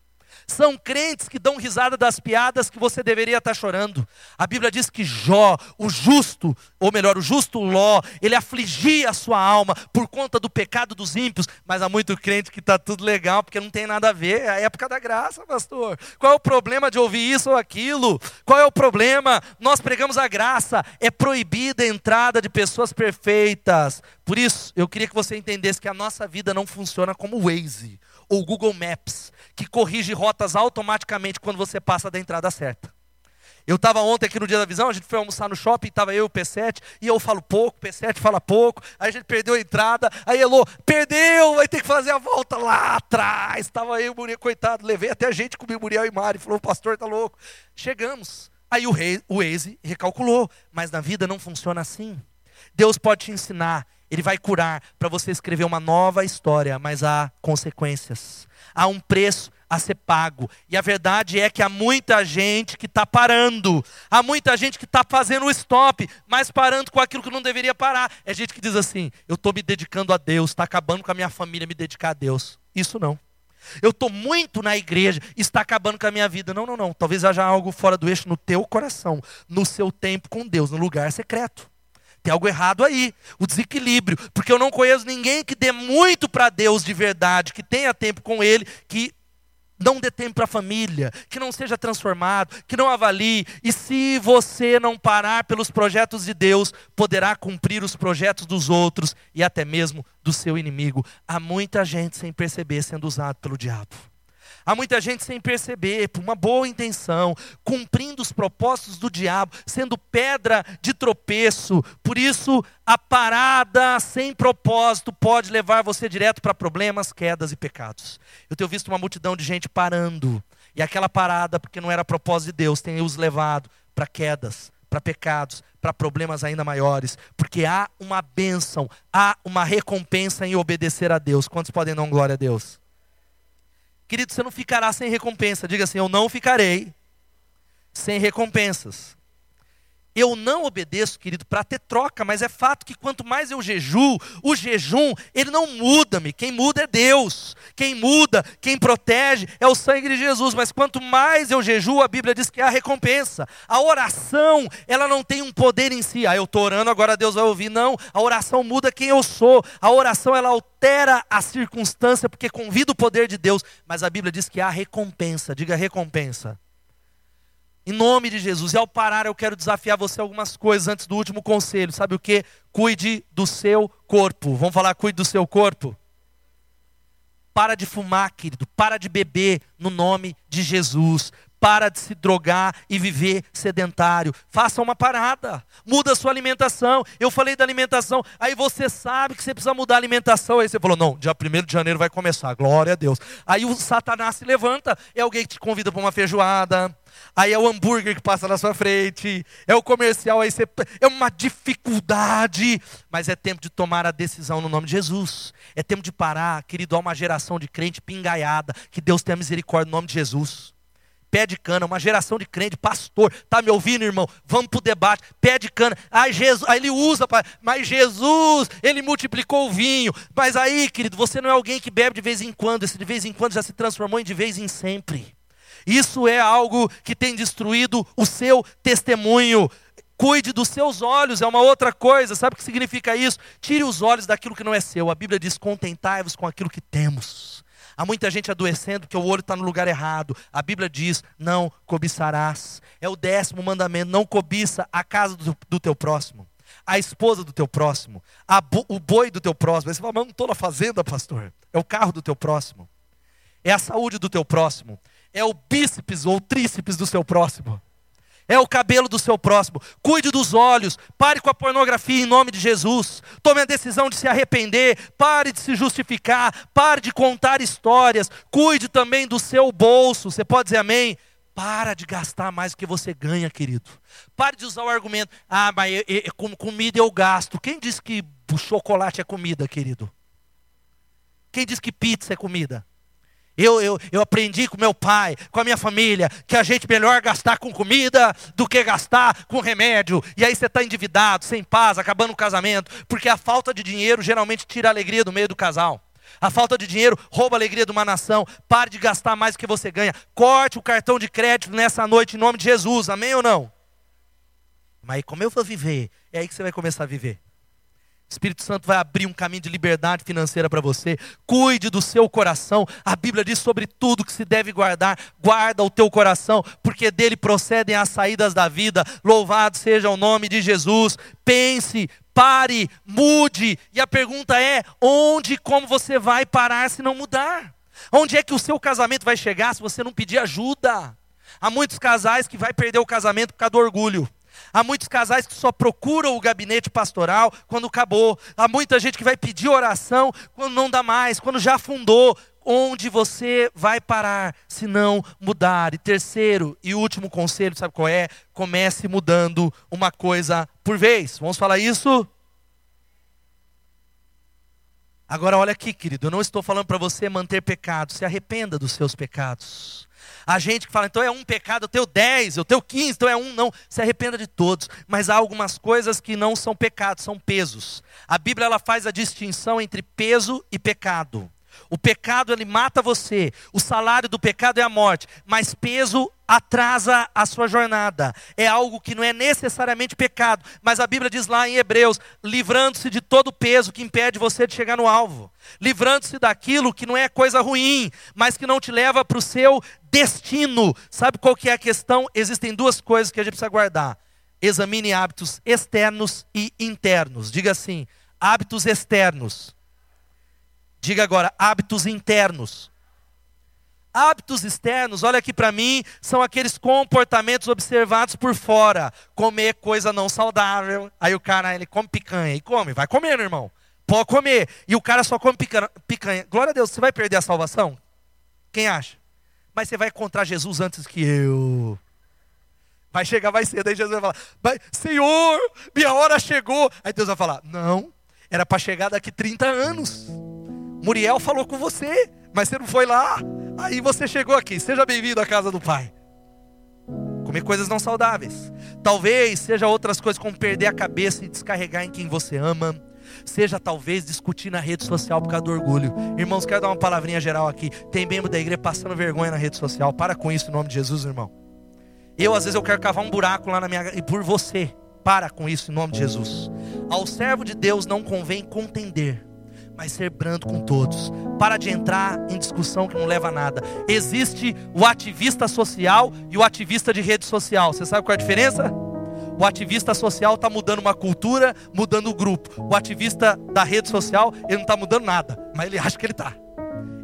São crentes que dão risada das piadas que você deveria estar chorando. A Bíblia diz que Jó, o justo, ou melhor, o justo Ló, ele afligia a sua alma por conta do pecado dos ímpios, mas há muito crente que está tudo legal porque não tem nada a ver. É a época da graça, pastor. Qual é o problema de ouvir isso ou aquilo? Qual é o problema? Nós pregamos a graça, é proibida a entrada de pessoas perfeitas. Por isso, eu queria que você entendesse que a nossa vida não funciona como Waze ou Google Maps que corrige rotas automaticamente quando você passa da entrada certa. Eu estava ontem aqui no dia da visão, a gente foi almoçar no shopping, estava eu e o P7, e eu falo pouco, o P7 fala pouco, aí a gente perdeu a entrada, aí Elô, perdeu, vai ter que fazer a volta lá atrás. Estava eu o Muriel, coitado, levei até a gente comigo, Muriel e Mari, falou, o pastor está louco. Chegamos. Aí o, rei, o Waze recalculou, mas na vida não funciona assim. Deus pode te ensinar, Ele vai curar para você escrever uma nova história, mas há consequências há um preço a ser pago. E a verdade é que há muita gente que está parando, há muita gente que está fazendo o stop, mas parando com aquilo que não deveria parar. É gente que diz assim: eu estou me dedicando a Deus, está acabando com a minha família me dedicar a Deus. Isso não. Eu estou muito na igreja, está acabando com a minha vida. Não, não, não. Talvez haja algo fora do eixo no teu coração, no seu tempo com Deus, no lugar secreto. Tem algo errado aí, o desequilíbrio, porque eu não conheço ninguém que dê muito para Deus de verdade, que tenha tempo com Ele, que não dê tempo para a família, que não seja transformado, que não avalie. E se você não parar pelos projetos de Deus, poderá cumprir os projetos dos outros e até mesmo do seu inimigo. Há muita gente sem perceber sendo usado pelo diabo. Há muita gente sem perceber, por uma boa intenção, cumprindo os propósitos do diabo, sendo pedra de tropeço. Por isso, a parada sem propósito pode levar você direto para problemas, quedas e pecados. Eu tenho visto uma multidão de gente parando E aquela parada, porque não era propósito de Deus, tem os levado para quedas, para pecados, para problemas ainda maiores, porque há uma bênção, há uma recompensa em obedecer a Deus. Quantos podem dar glória a Deus? Querido, você não ficará sem recompensa. Diga assim: Eu não ficarei sem recompensas. Eu não obedeço, querido, para ter troca, mas é fato que quanto mais eu jejuo, o jejum, ele não muda-me. Quem muda é Deus. Quem muda, quem protege é o sangue de Jesus. Mas quanto mais eu jejuo, a Bíblia diz que é a recompensa. A oração, ela não tem um poder em si. Ah, eu estou orando, agora Deus vai ouvir. Não, a oração muda quem eu sou. A oração, ela altera a circunstância, porque convida o poder de Deus. Mas a Bíblia diz que há recompensa. Diga recompensa. Em nome de Jesus. E ao parar, eu quero desafiar você algumas coisas antes do último conselho. Sabe o que? Cuide do seu corpo. Vamos falar, cuide do seu corpo? Para de fumar, querido. Para de beber no nome de Jesus. Para de se drogar e viver sedentário. Faça uma parada. Muda a sua alimentação. Eu falei da alimentação. Aí você sabe que você precisa mudar a alimentação. Aí você falou: não, dia 1 de janeiro vai começar. Glória a Deus. Aí o Satanás se levanta. É alguém que te convida para uma feijoada aí é o hambúrguer que passa na sua frente, é o comercial, aí você, é uma dificuldade, mas é tempo de tomar a decisão no nome de Jesus. É tempo de parar, querido, há uma geração de crente pingaiada, que Deus tenha misericórdia no nome de Jesus. Pé de cana, uma geração de crente, pastor, tá me ouvindo, irmão? Vamos para o debate. Pé de cana, ai Jesus, aí ele usa, mas Jesus, ele multiplicou o vinho. Mas aí, querido, você não é alguém que bebe de vez em quando, esse de vez em quando já se transformou em de vez em sempre. Isso é algo que tem destruído o seu testemunho. Cuide dos seus olhos, é uma outra coisa. Sabe o que significa isso? Tire os olhos daquilo que não é seu. A Bíblia diz: contentai-vos com aquilo que temos. Há muita gente adoecendo porque o olho está no lugar errado. A Bíblia diz: não cobiçarás. É o décimo mandamento: não cobiça a casa do, do teu próximo, a esposa do teu próximo, bo, o boi do teu próximo. Aí você fala, mas não estou na fazenda, pastor. É o carro do teu próximo, é a saúde do teu próximo, é o bíceps ou tríceps do seu próximo. É o cabelo do seu próximo. Cuide dos olhos. Pare com a pornografia em nome de Jesus. Tome a decisão de se arrepender. Pare de se justificar. Pare de contar histórias. Cuide também do seu bolso. Você pode dizer amém? Para de gastar mais do que você ganha, querido. Pare de usar o argumento: ah, mas eu, eu, com comida eu gasto. Quem disse que chocolate é comida, querido? Quem disse que pizza é comida? Eu, eu, eu aprendi com meu pai, com a minha família, que a gente melhor gastar com comida do que gastar com remédio. E aí você está endividado, sem paz, acabando o casamento, porque a falta de dinheiro geralmente tira a alegria do meio do casal. A falta de dinheiro rouba a alegria de uma nação. Pare de gastar mais do que você ganha. Corte o cartão de crédito nessa noite em nome de Jesus. Amém ou não? Mas como eu vou viver? É aí que você vai começar a viver. O Espírito Santo vai abrir um caminho de liberdade financeira para você. Cuide do seu coração. A Bíblia diz sobre tudo que se deve guardar. Guarda o teu coração, porque dele procedem as saídas da vida. Louvado seja o nome de Jesus. Pense, pare, mude. E a pergunta é: onde e como você vai parar se não mudar? Onde é que o seu casamento vai chegar se você não pedir ajuda? Há muitos casais que vai perder o casamento por causa do orgulho. Há muitos casais que só procuram o gabinete pastoral quando acabou. Há muita gente que vai pedir oração quando não dá mais, quando já fundou. Onde você vai parar se não mudar? E terceiro e último conselho, sabe qual é? Comece mudando uma coisa por vez. Vamos falar isso? Agora olha aqui, querido, eu não estou falando para você manter pecado, se arrependa dos seus pecados. A gente que fala, então é um pecado, eu tenho dez, eu tenho quinze, então é um, não. Se arrependa de todos. Mas há algumas coisas que não são pecados, são pesos. A Bíblia ela faz a distinção entre peso e pecado. O pecado ele mata você, o salário do pecado é a morte, mas peso atrasa a sua jornada. É algo que não é necessariamente pecado, mas a Bíblia diz lá em Hebreus: livrando-se de todo peso que impede você de chegar no alvo, livrando-se daquilo que não é coisa ruim, mas que não te leva para o seu destino. Sabe qual que é a questão? Existem duas coisas que a gente precisa guardar. Examine hábitos externos e internos. Diga assim: hábitos externos Diga agora, hábitos internos. Hábitos externos, olha aqui para mim, são aqueles comportamentos observados por fora. Comer coisa não saudável. Aí o cara, ele come picanha. E come, vai comer, irmão. Pode comer. E o cara só come picanha. picanha. Glória a Deus, você vai perder a salvação? Quem acha? mas você vai encontrar Jesus antes que eu. Vai chegar mais cedo, aí Jesus vai falar: Senhor, minha hora chegou. Aí Deus vai falar: Não, era para chegar daqui 30 anos. Muriel falou com você, mas você não foi lá. Aí você chegou aqui. Seja bem-vindo à casa do Pai. Comer coisas não saudáveis. Talvez seja outras coisas como perder a cabeça e descarregar em quem você ama. Seja talvez discutir na rede social por causa do orgulho. Irmãos, quero dar uma palavrinha geral aqui. Tem membro da igreja passando vergonha na rede social. Para com isso em nome de Jesus, irmão. Eu, às vezes, eu quero cavar um buraco lá na minha. E por você. Para com isso em nome de Jesus. Ao servo de Deus não convém contender, mas ser brando com todos. Para de entrar em discussão que não leva a nada. Existe o ativista social e o ativista de rede social. Você sabe qual é a diferença? O ativista social está mudando uma cultura, mudando o grupo. O ativista da rede social, ele não está mudando nada, mas ele acha que ele está.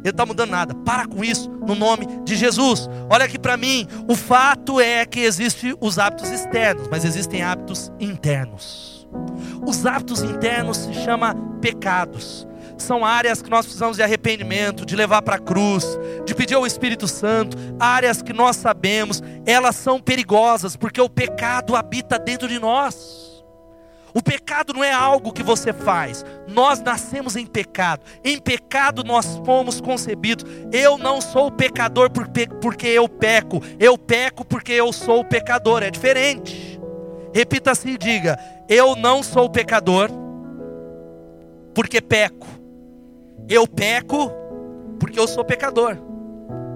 Ele está mudando nada. Para com isso, no nome de Jesus. Olha aqui para mim. O fato é que existem os hábitos externos, mas existem hábitos internos. Os hábitos internos se chamam pecados são áreas que nós precisamos de arrependimento, de levar para a cruz, de pedir ao Espírito Santo, áreas que nós sabemos, elas são perigosas, porque o pecado habita dentro de nós. O pecado não é algo que você faz. Nós nascemos em pecado. Em pecado nós fomos concebidos. Eu não sou pecador porque eu peco. Eu peco porque eu sou pecador. É diferente. Repita assim e diga: Eu não sou pecador porque peco. Eu peco porque eu sou pecador.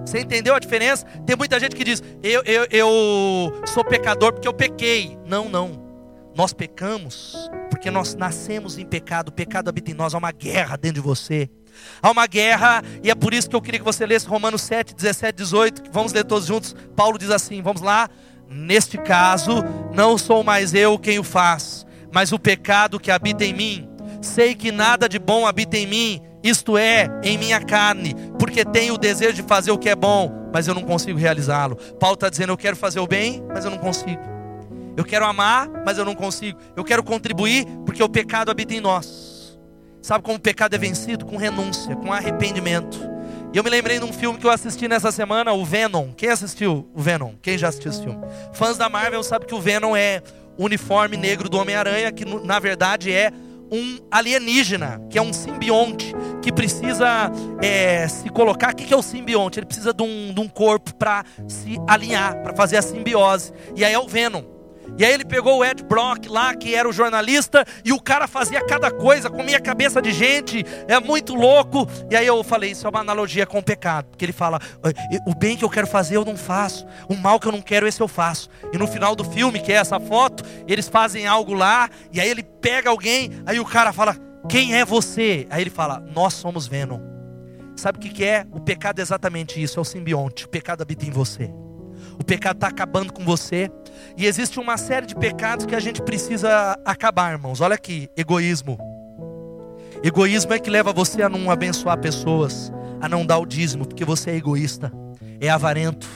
Você entendeu a diferença? Tem muita gente que diz: eu, eu, eu sou pecador porque eu pequei. Não, não. Nós pecamos porque nós nascemos em pecado. O pecado habita em nós. Há uma guerra dentro de você. Há uma guerra, e é por isso que eu queria que você lesse Romanos 7, 17, 18. Vamos ler todos juntos. Paulo diz assim: Vamos lá. Neste caso, não sou mais eu quem o faz, mas o pecado que habita em mim. Sei que nada de bom habita em mim isto é, em minha carne, porque tenho o desejo de fazer o que é bom, mas eu não consigo realizá-lo. Paulo está dizendo: eu quero fazer o bem, mas eu não consigo. Eu quero amar, mas eu não consigo. Eu quero contribuir, porque o pecado habita em nós. Sabe como o pecado é vencido? Com renúncia, com arrependimento. E eu me lembrei de um filme que eu assisti nessa semana, o Venom. Quem assistiu o Venom? Quem já assistiu esse filme? Fãs da Marvel sabem que o Venom é o uniforme negro do Homem-Aranha, que na verdade é um alienígena, que é um simbionte, que precisa é, se colocar. O que é o simbionte? Ele precisa de um, de um corpo para se alinhar, para fazer a simbiose. E aí é o Venom. E aí ele pegou o Ed Brock lá, que era o jornalista, e o cara fazia cada coisa, comia cabeça de gente, é muito louco. E aí eu falei, isso é uma analogia com o pecado, porque ele fala, o bem que eu quero fazer eu não faço, o mal que eu não quero esse eu faço. E no final do filme, que é essa foto, eles fazem algo lá, e aí ele pega alguém, aí o cara fala, quem é você? Aí ele fala, nós somos Venom. Sabe o que é? O pecado é exatamente isso, é o simbionte, o pecado habita em você. O pecado está acabando com você. E existe uma série de pecados que a gente precisa acabar, irmãos. Olha aqui: egoísmo. Egoísmo é que leva você a não abençoar pessoas, a não dar o dízimo, porque você é egoísta, é avarento,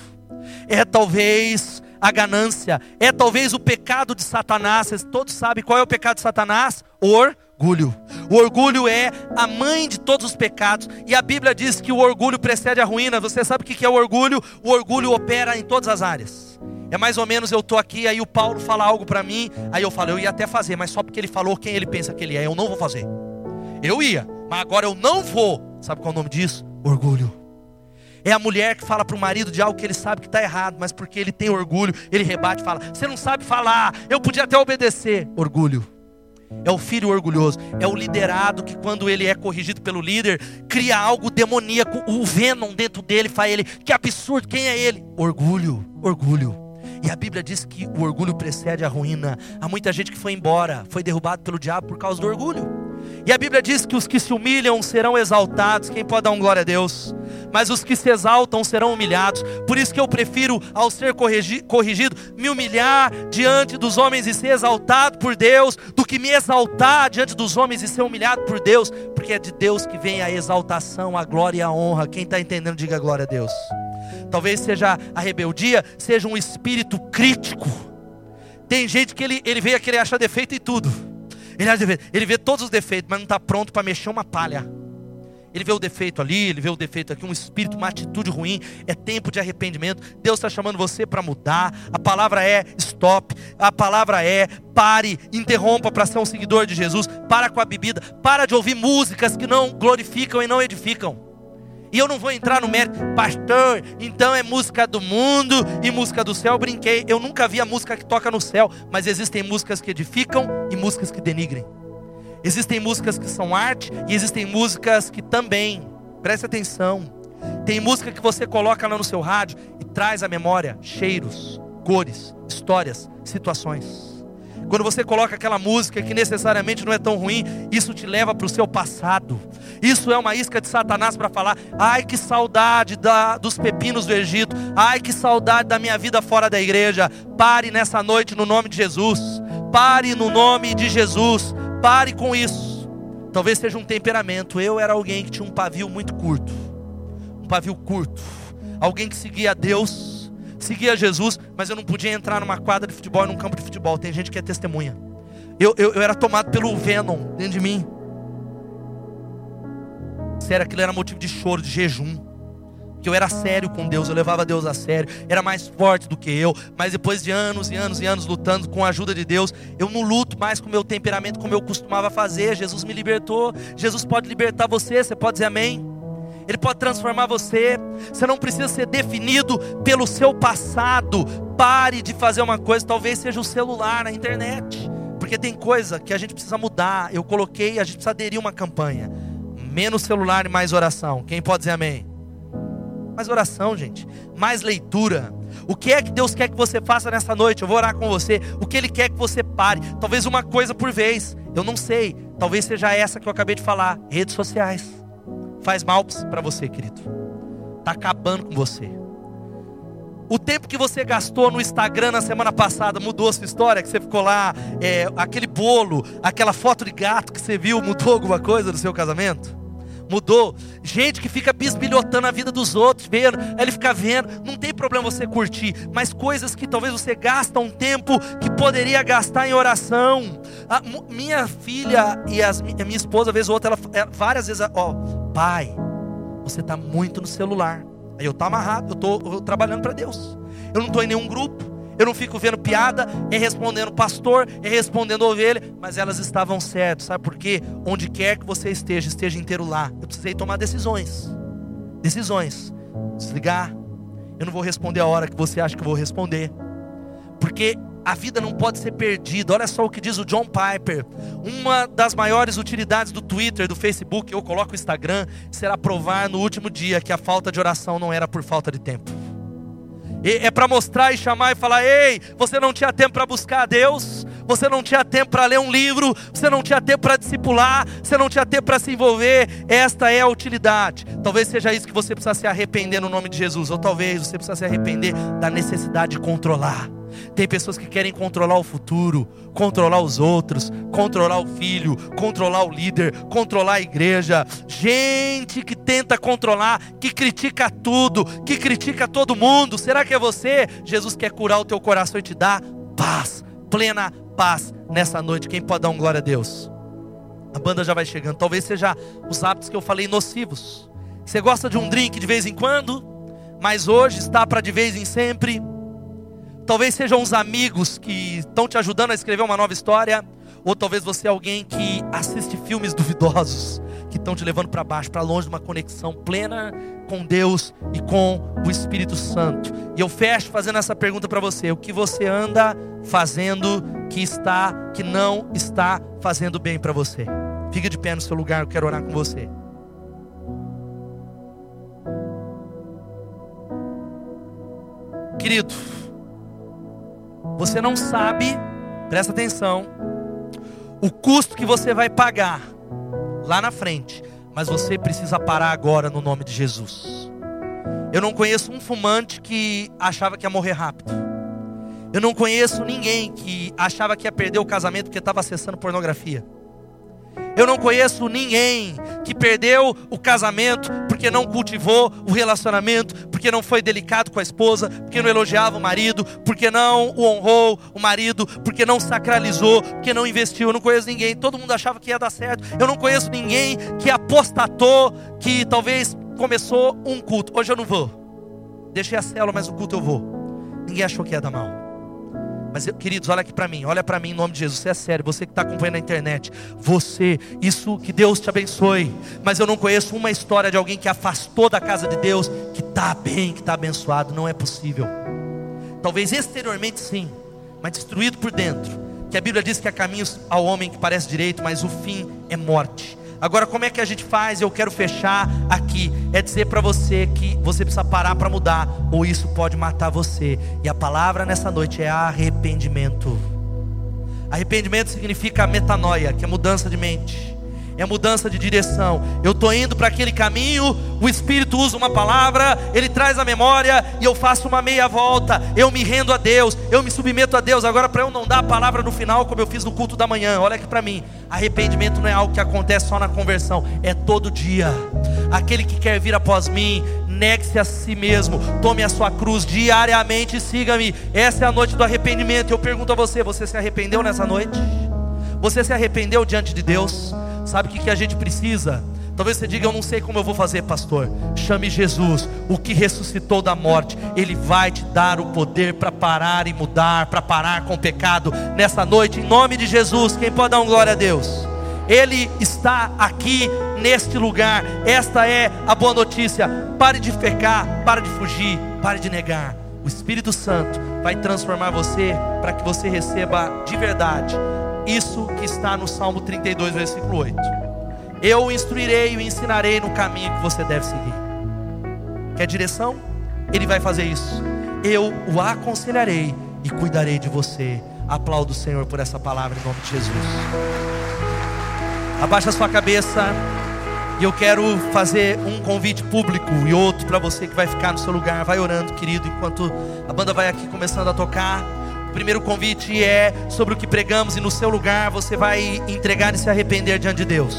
é talvez a ganância, é talvez o pecado de Satanás. Vocês todos sabem qual é o pecado de Satanás? Orgulho. O orgulho é a mãe de todos os pecados, e a Bíblia diz que o orgulho precede a ruína. Você sabe o que é o orgulho? O orgulho opera em todas as áreas. É mais ou menos eu estou aqui, aí o Paulo fala algo para mim, aí eu falo, eu ia até fazer, mas só porque ele falou quem ele pensa que ele é, eu não vou fazer. Eu ia, mas agora eu não vou. Sabe qual é o nome disso? Orgulho. É a mulher que fala para o marido de algo que ele sabe que está errado, mas porque ele tem orgulho, ele rebate e fala: Você não sabe falar, eu podia até obedecer. Orgulho. É o filho orgulhoso, é o liderado que, quando ele é corrigido pelo líder, cria algo demoníaco, o venom dentro dele faz ele: Que absurdo, quem é ele? Orgulho, orgulho. E a Bíblia diz que o orgulho precede a ruína. Há muita gente que foi embora, foi derrubado pelo diabo por causa do orgulho. E a Bíblia diz que os que se humilham serão exaltados. Quem pode dar um glória a Deus? Mas os que se exaltam serão humilhados. Por isso que eu prefiro, ao ser corrigido, me humilhar diante dos homens e ser exaltado por Deus, do que me exaltar diante dos homens e ser humilhado por Deus, porque é de Deus que vem a exaltação, a glória e a honra. Quem está entendendo, diga glória a Deus talvez seja a rebeldia, seja um espírito crítico. Tem gente que ele, ele vê que ele acha defeito em tudo. Ele, ele vê todos os defeitos, mas não está pronto para mexer uma palha. Ele vê o defeito ali, ele vê o defeito aqui, um espírito, uma atitude ruim. É tempo de arrependimento. Deus está chamando você para mudar. A palavra é stop. A palavra é pare, interrompa para ser um seguidor de Jesus. Para com a bebida. Para de ouvir músicas que não glorificam e não edificam. E eu não vou entrar no mérito, pastor, então é música do mundo e música do céu. Eu brinquei, eu nunca vi a música que toca no céu, mas existem músicas que edificam e músicas que denigrem. Existem músicas que são arte e existem músicas que também, preste atenção, tem música que você coloca lá no seu rádio e traz à memória cheiros, cores, histórias, situações. Quando você coloca aquela música que necessariamente não é tão ruim, isso te leva para o seu passado. Isso é uma isca de Satanás para falar: ai que saudade da, dos pepinos do Egito, ai que saudade da minha vida fora da igreja. Pare nessa noite no nome de Jesus. Pare no nome de Jesus. Pare com isso. Talvez seja um temperamento. Eu era alguém que tinha um pavio muito curto. Um pavio curto. Alguém que seguia Deus, seguia Jesus, mas eu não podia entrar numa quadra de futebol, num campo de futebol. Tem gente que é testemunha. Eu, eu, eu era tomado pelo Venom dentro de mim. Sério, aquilo era motivo de choro, de jejum que eu era sério com Deus, eu levava Deus a sério, era mais forte do que eu, mas depois de anos e anos e anos lutando com a ajuda de Deus, eu não luto mais com o meu temperamento como eu costumava fazer. Jesus me libertou, Jesus pode libertar você, você pode dizer amém? Ele pode transformar você. Você não precisa ser definido pelo seu passado. Pare de fazer uma coisa, talvez seja o celular, a internet. Porque tem coisa que a gente precisa mudar. Eu coloquei, a gente precisa aderir uma campanha. Menos celular e mais oração. Quem pode dizer amém? Mais oração, gente. Mais leitura. O que é que Deus quer que você faça nessa noite? Eu vou orar com você. O que Ele quer que você pare? Talvez uma coisa por vez. Eu não sei. Talvez seja essa que eu acabei de falar. Redes sociais. Faz mal para você, querido. Está acabando com você. O tempo que você gastou no Instagram na semana passada mudou a sua história? Que você ficou lá, é, aquele bolo, aquela foto de gato que você viu, mudou alguma coisa no seu casamento? Mudou. Gente que fica bisbilhotando a vida dos outros, vendo, ele fica vendo. Não tem problema você curtir, mas coisas que talvez você gasta um tempo que poderia gastar em oração. A, minha filha e as, a minha esposa, vez ou outra, ela, várias vezes, ó, pai, você está muito no celular. Aí eu tô amarrado, eu tô trabalhando para Deus. Eu não estou em nenhum grupo. Eu não fico vendo piada, é respondendo pastor, é respondendo ovelha, mas elas estavam certas, sabe por quê? Onde quer que você esteja, esteja inteiro lá. Eu precisei tomar decisões. Decisões. Desligar. Eu não vou responder a hora que você acha que eu vou responder. Porque a vida não pode ser perdida. Olha só o que diz o John Piper. Uma das maiores utilidades do Twitter, do Facebook, eu coloco o Instagram, será provar no último dia que a falta de oração não era por falta de tempo é para mostrar e chamar e falar: ei, você não tinha tempo para buscar a Deus, você não tinha tempo para ler um livro, você não tinha tempo para discipular, você não tinha tempo para se envolver. Esta é a utilidade. Talvez seja isso que você precisa se arrepender no nome de Jesus, ou talvez você precisa se arrepender da necessidade de controlar. Tem pessoas que querem controlar o futuro, controlar os outros, controlar o filho, controlar o líder, controlar a igreja. Gente que tenta controlar, que critica tudo, que critica todo mundo. Será que é você? Jesus quer curar o teu coração e te dar paz, plena paz nessa noite. Quem pode dar um glória a Deus? A banda já vai chegando. Talvez seja os hábitos que eu falei nocivos. Você gosta de um drink de vez em quando, mas hoje está para de vez em sempre. Talvez sejam os amigos que estão te ajudando a escrever uma nova história, ou talvez você é alguém que assiste filmes duvidosos, que estão te levando para baixo, para longe de uma conexão plena com Deus e com o Espírito Santo. E eu fecho fazendo essa pergunta para você: o que você anda fazendo que está, que não está fazendo bem para você? Fica de pé no seu lugar, eu quero orar com você. Querido, você não sabe, presta atenção, o custo que você vai pagar lá na frente, mas você precisa parar agora no nome de Jesus. Eu não conheço um fumante que achava que ia morrer rápido. Eu não conheço ninguém que achava que ia perder o casamento porque estava acessando pornografia. Eu não conheço ninguém que perdeu o casamento porque não cultivou o relacionamento, porque não foi delicado com a esposa, porque não elogiava o marido, porque não o honrou o marido, porque não sacralizou, porque não investiu. Eu não conheço ninguém, todo mundo achava que ia dar certo. Eu não conheço ninguém que apostatou, que talvez começou um culto. Hoje eu não vou. Deixei a célula, mas o culto eu vou. Ninguém achou que ia dar mal. Mas, queridos, olha aqui para mim, olha para mim em nome de Jesus. Você é sério, você que está acompanhando na internet. Você, isso que Deus te abençoe. Mas eu não conheço uma história de alguém que afastou da casa de Deus, que está bem, que está abençoado. Não é possível. Talvez exteriormente sim, mas destruído por dentro. Que a Bíblia diz que há caminhos ao homem que parece direito, mas o fim é morte. Agora, como é que a gente faz? Eu quero fechar aqui. É dizer para você que você precisa parar para mudar, ou isso pode matar você. E a palavra nessa noite é arrependimento. Arrependimento significa metanoia, que é mudança de mente é mudança de direção. Eu estou indo para aquele caminho, o Espírito usa uma palavra, ele traz a memória e eu faço uma meia volta. Eu me rendo a Deus, eu me submeto a Deus. Agora, para eu não dar a palavra no final, como eu fiz no culto da manhã, olha aqui para mim: arrependimento não é algo que acontece só na conversão, é todo dia. Aquele que quer vir após mim, negue-se a si mesmo, tome a sua cruz diariamente e siga-me. Essa é a noite do arrependimento. Eu pergunto a você: você se arrependeu nessa noite? Você se arrependeu diante de Deus? Sabe o que, que a gente precisa? Talvez você diga, eu não sei como eu vou fazer, pastor. Chame Jesus, o que ressuscitou da morte. Ele vai te dar o poder para parar e mudar, para parar com o pecado nessa noite, em nome de Jesus. Quem pode dar um glória a Deus? Ele está aqui neste lugar. Esta é a boa notícia. Pare de pecar, pare de fugir, pare de negar. O Espírito Santo vai transformar você para que você receba de verdade isso que está no Salmo 32, versículo 8. Eu o instruirei e o ensinarei no caminho que você deve seguir. Quer direção? Ele vai fazer isso. Eu o aconselharei e cuidarei de você. Aplaudo o Senhor por essa palavra em nome de Jesus. Abaixa a sua cabeça. E eu quero fazer um convite público e outro para você que vai ficar no seu lugar. Vai orando, querido, enquanto a banda vai aqui começando a tocar. O primeiro convite é sobre o que pregamos e no seu lugar você vai entregar e se arrepender diante de Deus.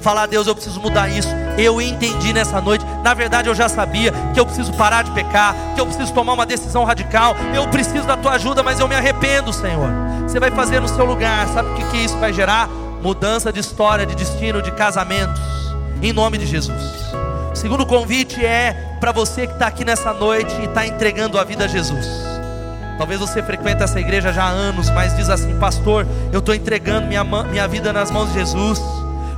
Falar, Deus, eu preciso mudar isso. Eu entendi nessa noite. Na verdade, eu já sabia que eu preciso parar de pecar, que eu preciso tomar uma decisão radical. Eu preciso da tua ajuda, mas eu me arrependo, Senhor. Você vai fazer no seu lugar. Sabe o que, que isso vai gerar? Mudança de história, de destino, de casamentos. Em nome de Jesus. O segundo convite é para você que está aqui nessa noite e está entregando a vida a Jesus. Talvez você frequente essa igreja já há anos, mas diz assim, pastor, eu estou entregando minha, minha vida nas mãos de Jesus,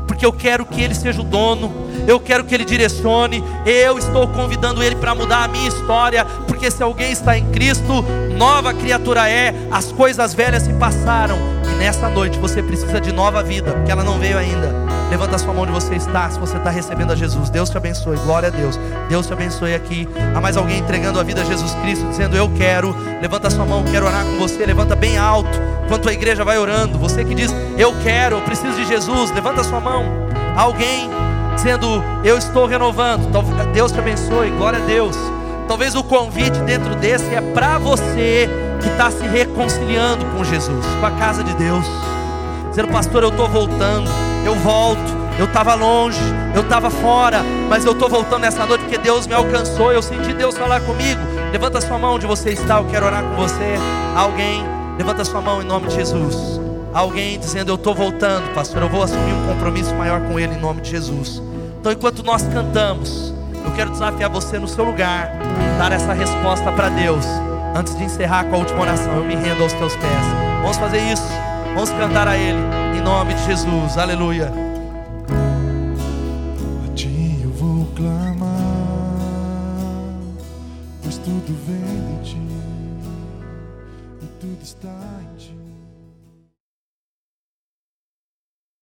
porque eu quero que Ele seja o dono, eu quero que Ele direcione, eu estou convidando Ele para mudar a minha história, porque se alguém está em Cristo, nova criatura é, as coisas velhas se passaram, e nessa noite você precisa de nova vida, porque ela não veio ainda. Levanta a sua mão onde você está, se você está recebendo a Jesus. Deus te abençoe, glória a Deus. Deus te abençoe aqui. Há mais alguém entregando a vida a Jesus Cristo, dizendo: Eu quero. Levanta a sua mão, quero orar com você. Levanta bem alto, enquanto a igreja vai orando. Você que diz: Eu quero, eu preciso de Jesus. Levanta a sua mão. Alguém dizendo: Eu estou renovando. Deus te abençoe, glória a Deus. Talvez o convite dentro desse é para você que está se reconciliando com Jesus, com a casa de Deus. Dizendo, pastor, eu estou voltando, eu volto, eu estava longe, eu estava fora, mas eu estou voltando nessa noite porque Deus me alcançou, eu senti Deus falar comigo. Levanta sua mão onde você está, eu quero orar com você. Alguém, levanta sua mão em nome de Jesus. Alguém dizendo, eu estou voltando, pastor, eu vou assumir um compromisso maior com Ele em nome de Jesus. Então, enquanto nós cantamos, eu quero desafiar você no seu lugar, dar essa resposta para Deus. Antes de encerrar com a última oração, eu me rendo aos teus pés. Vamos fazer isso. Vamos cantar a Ele, em nome de Jesus. Aleluia.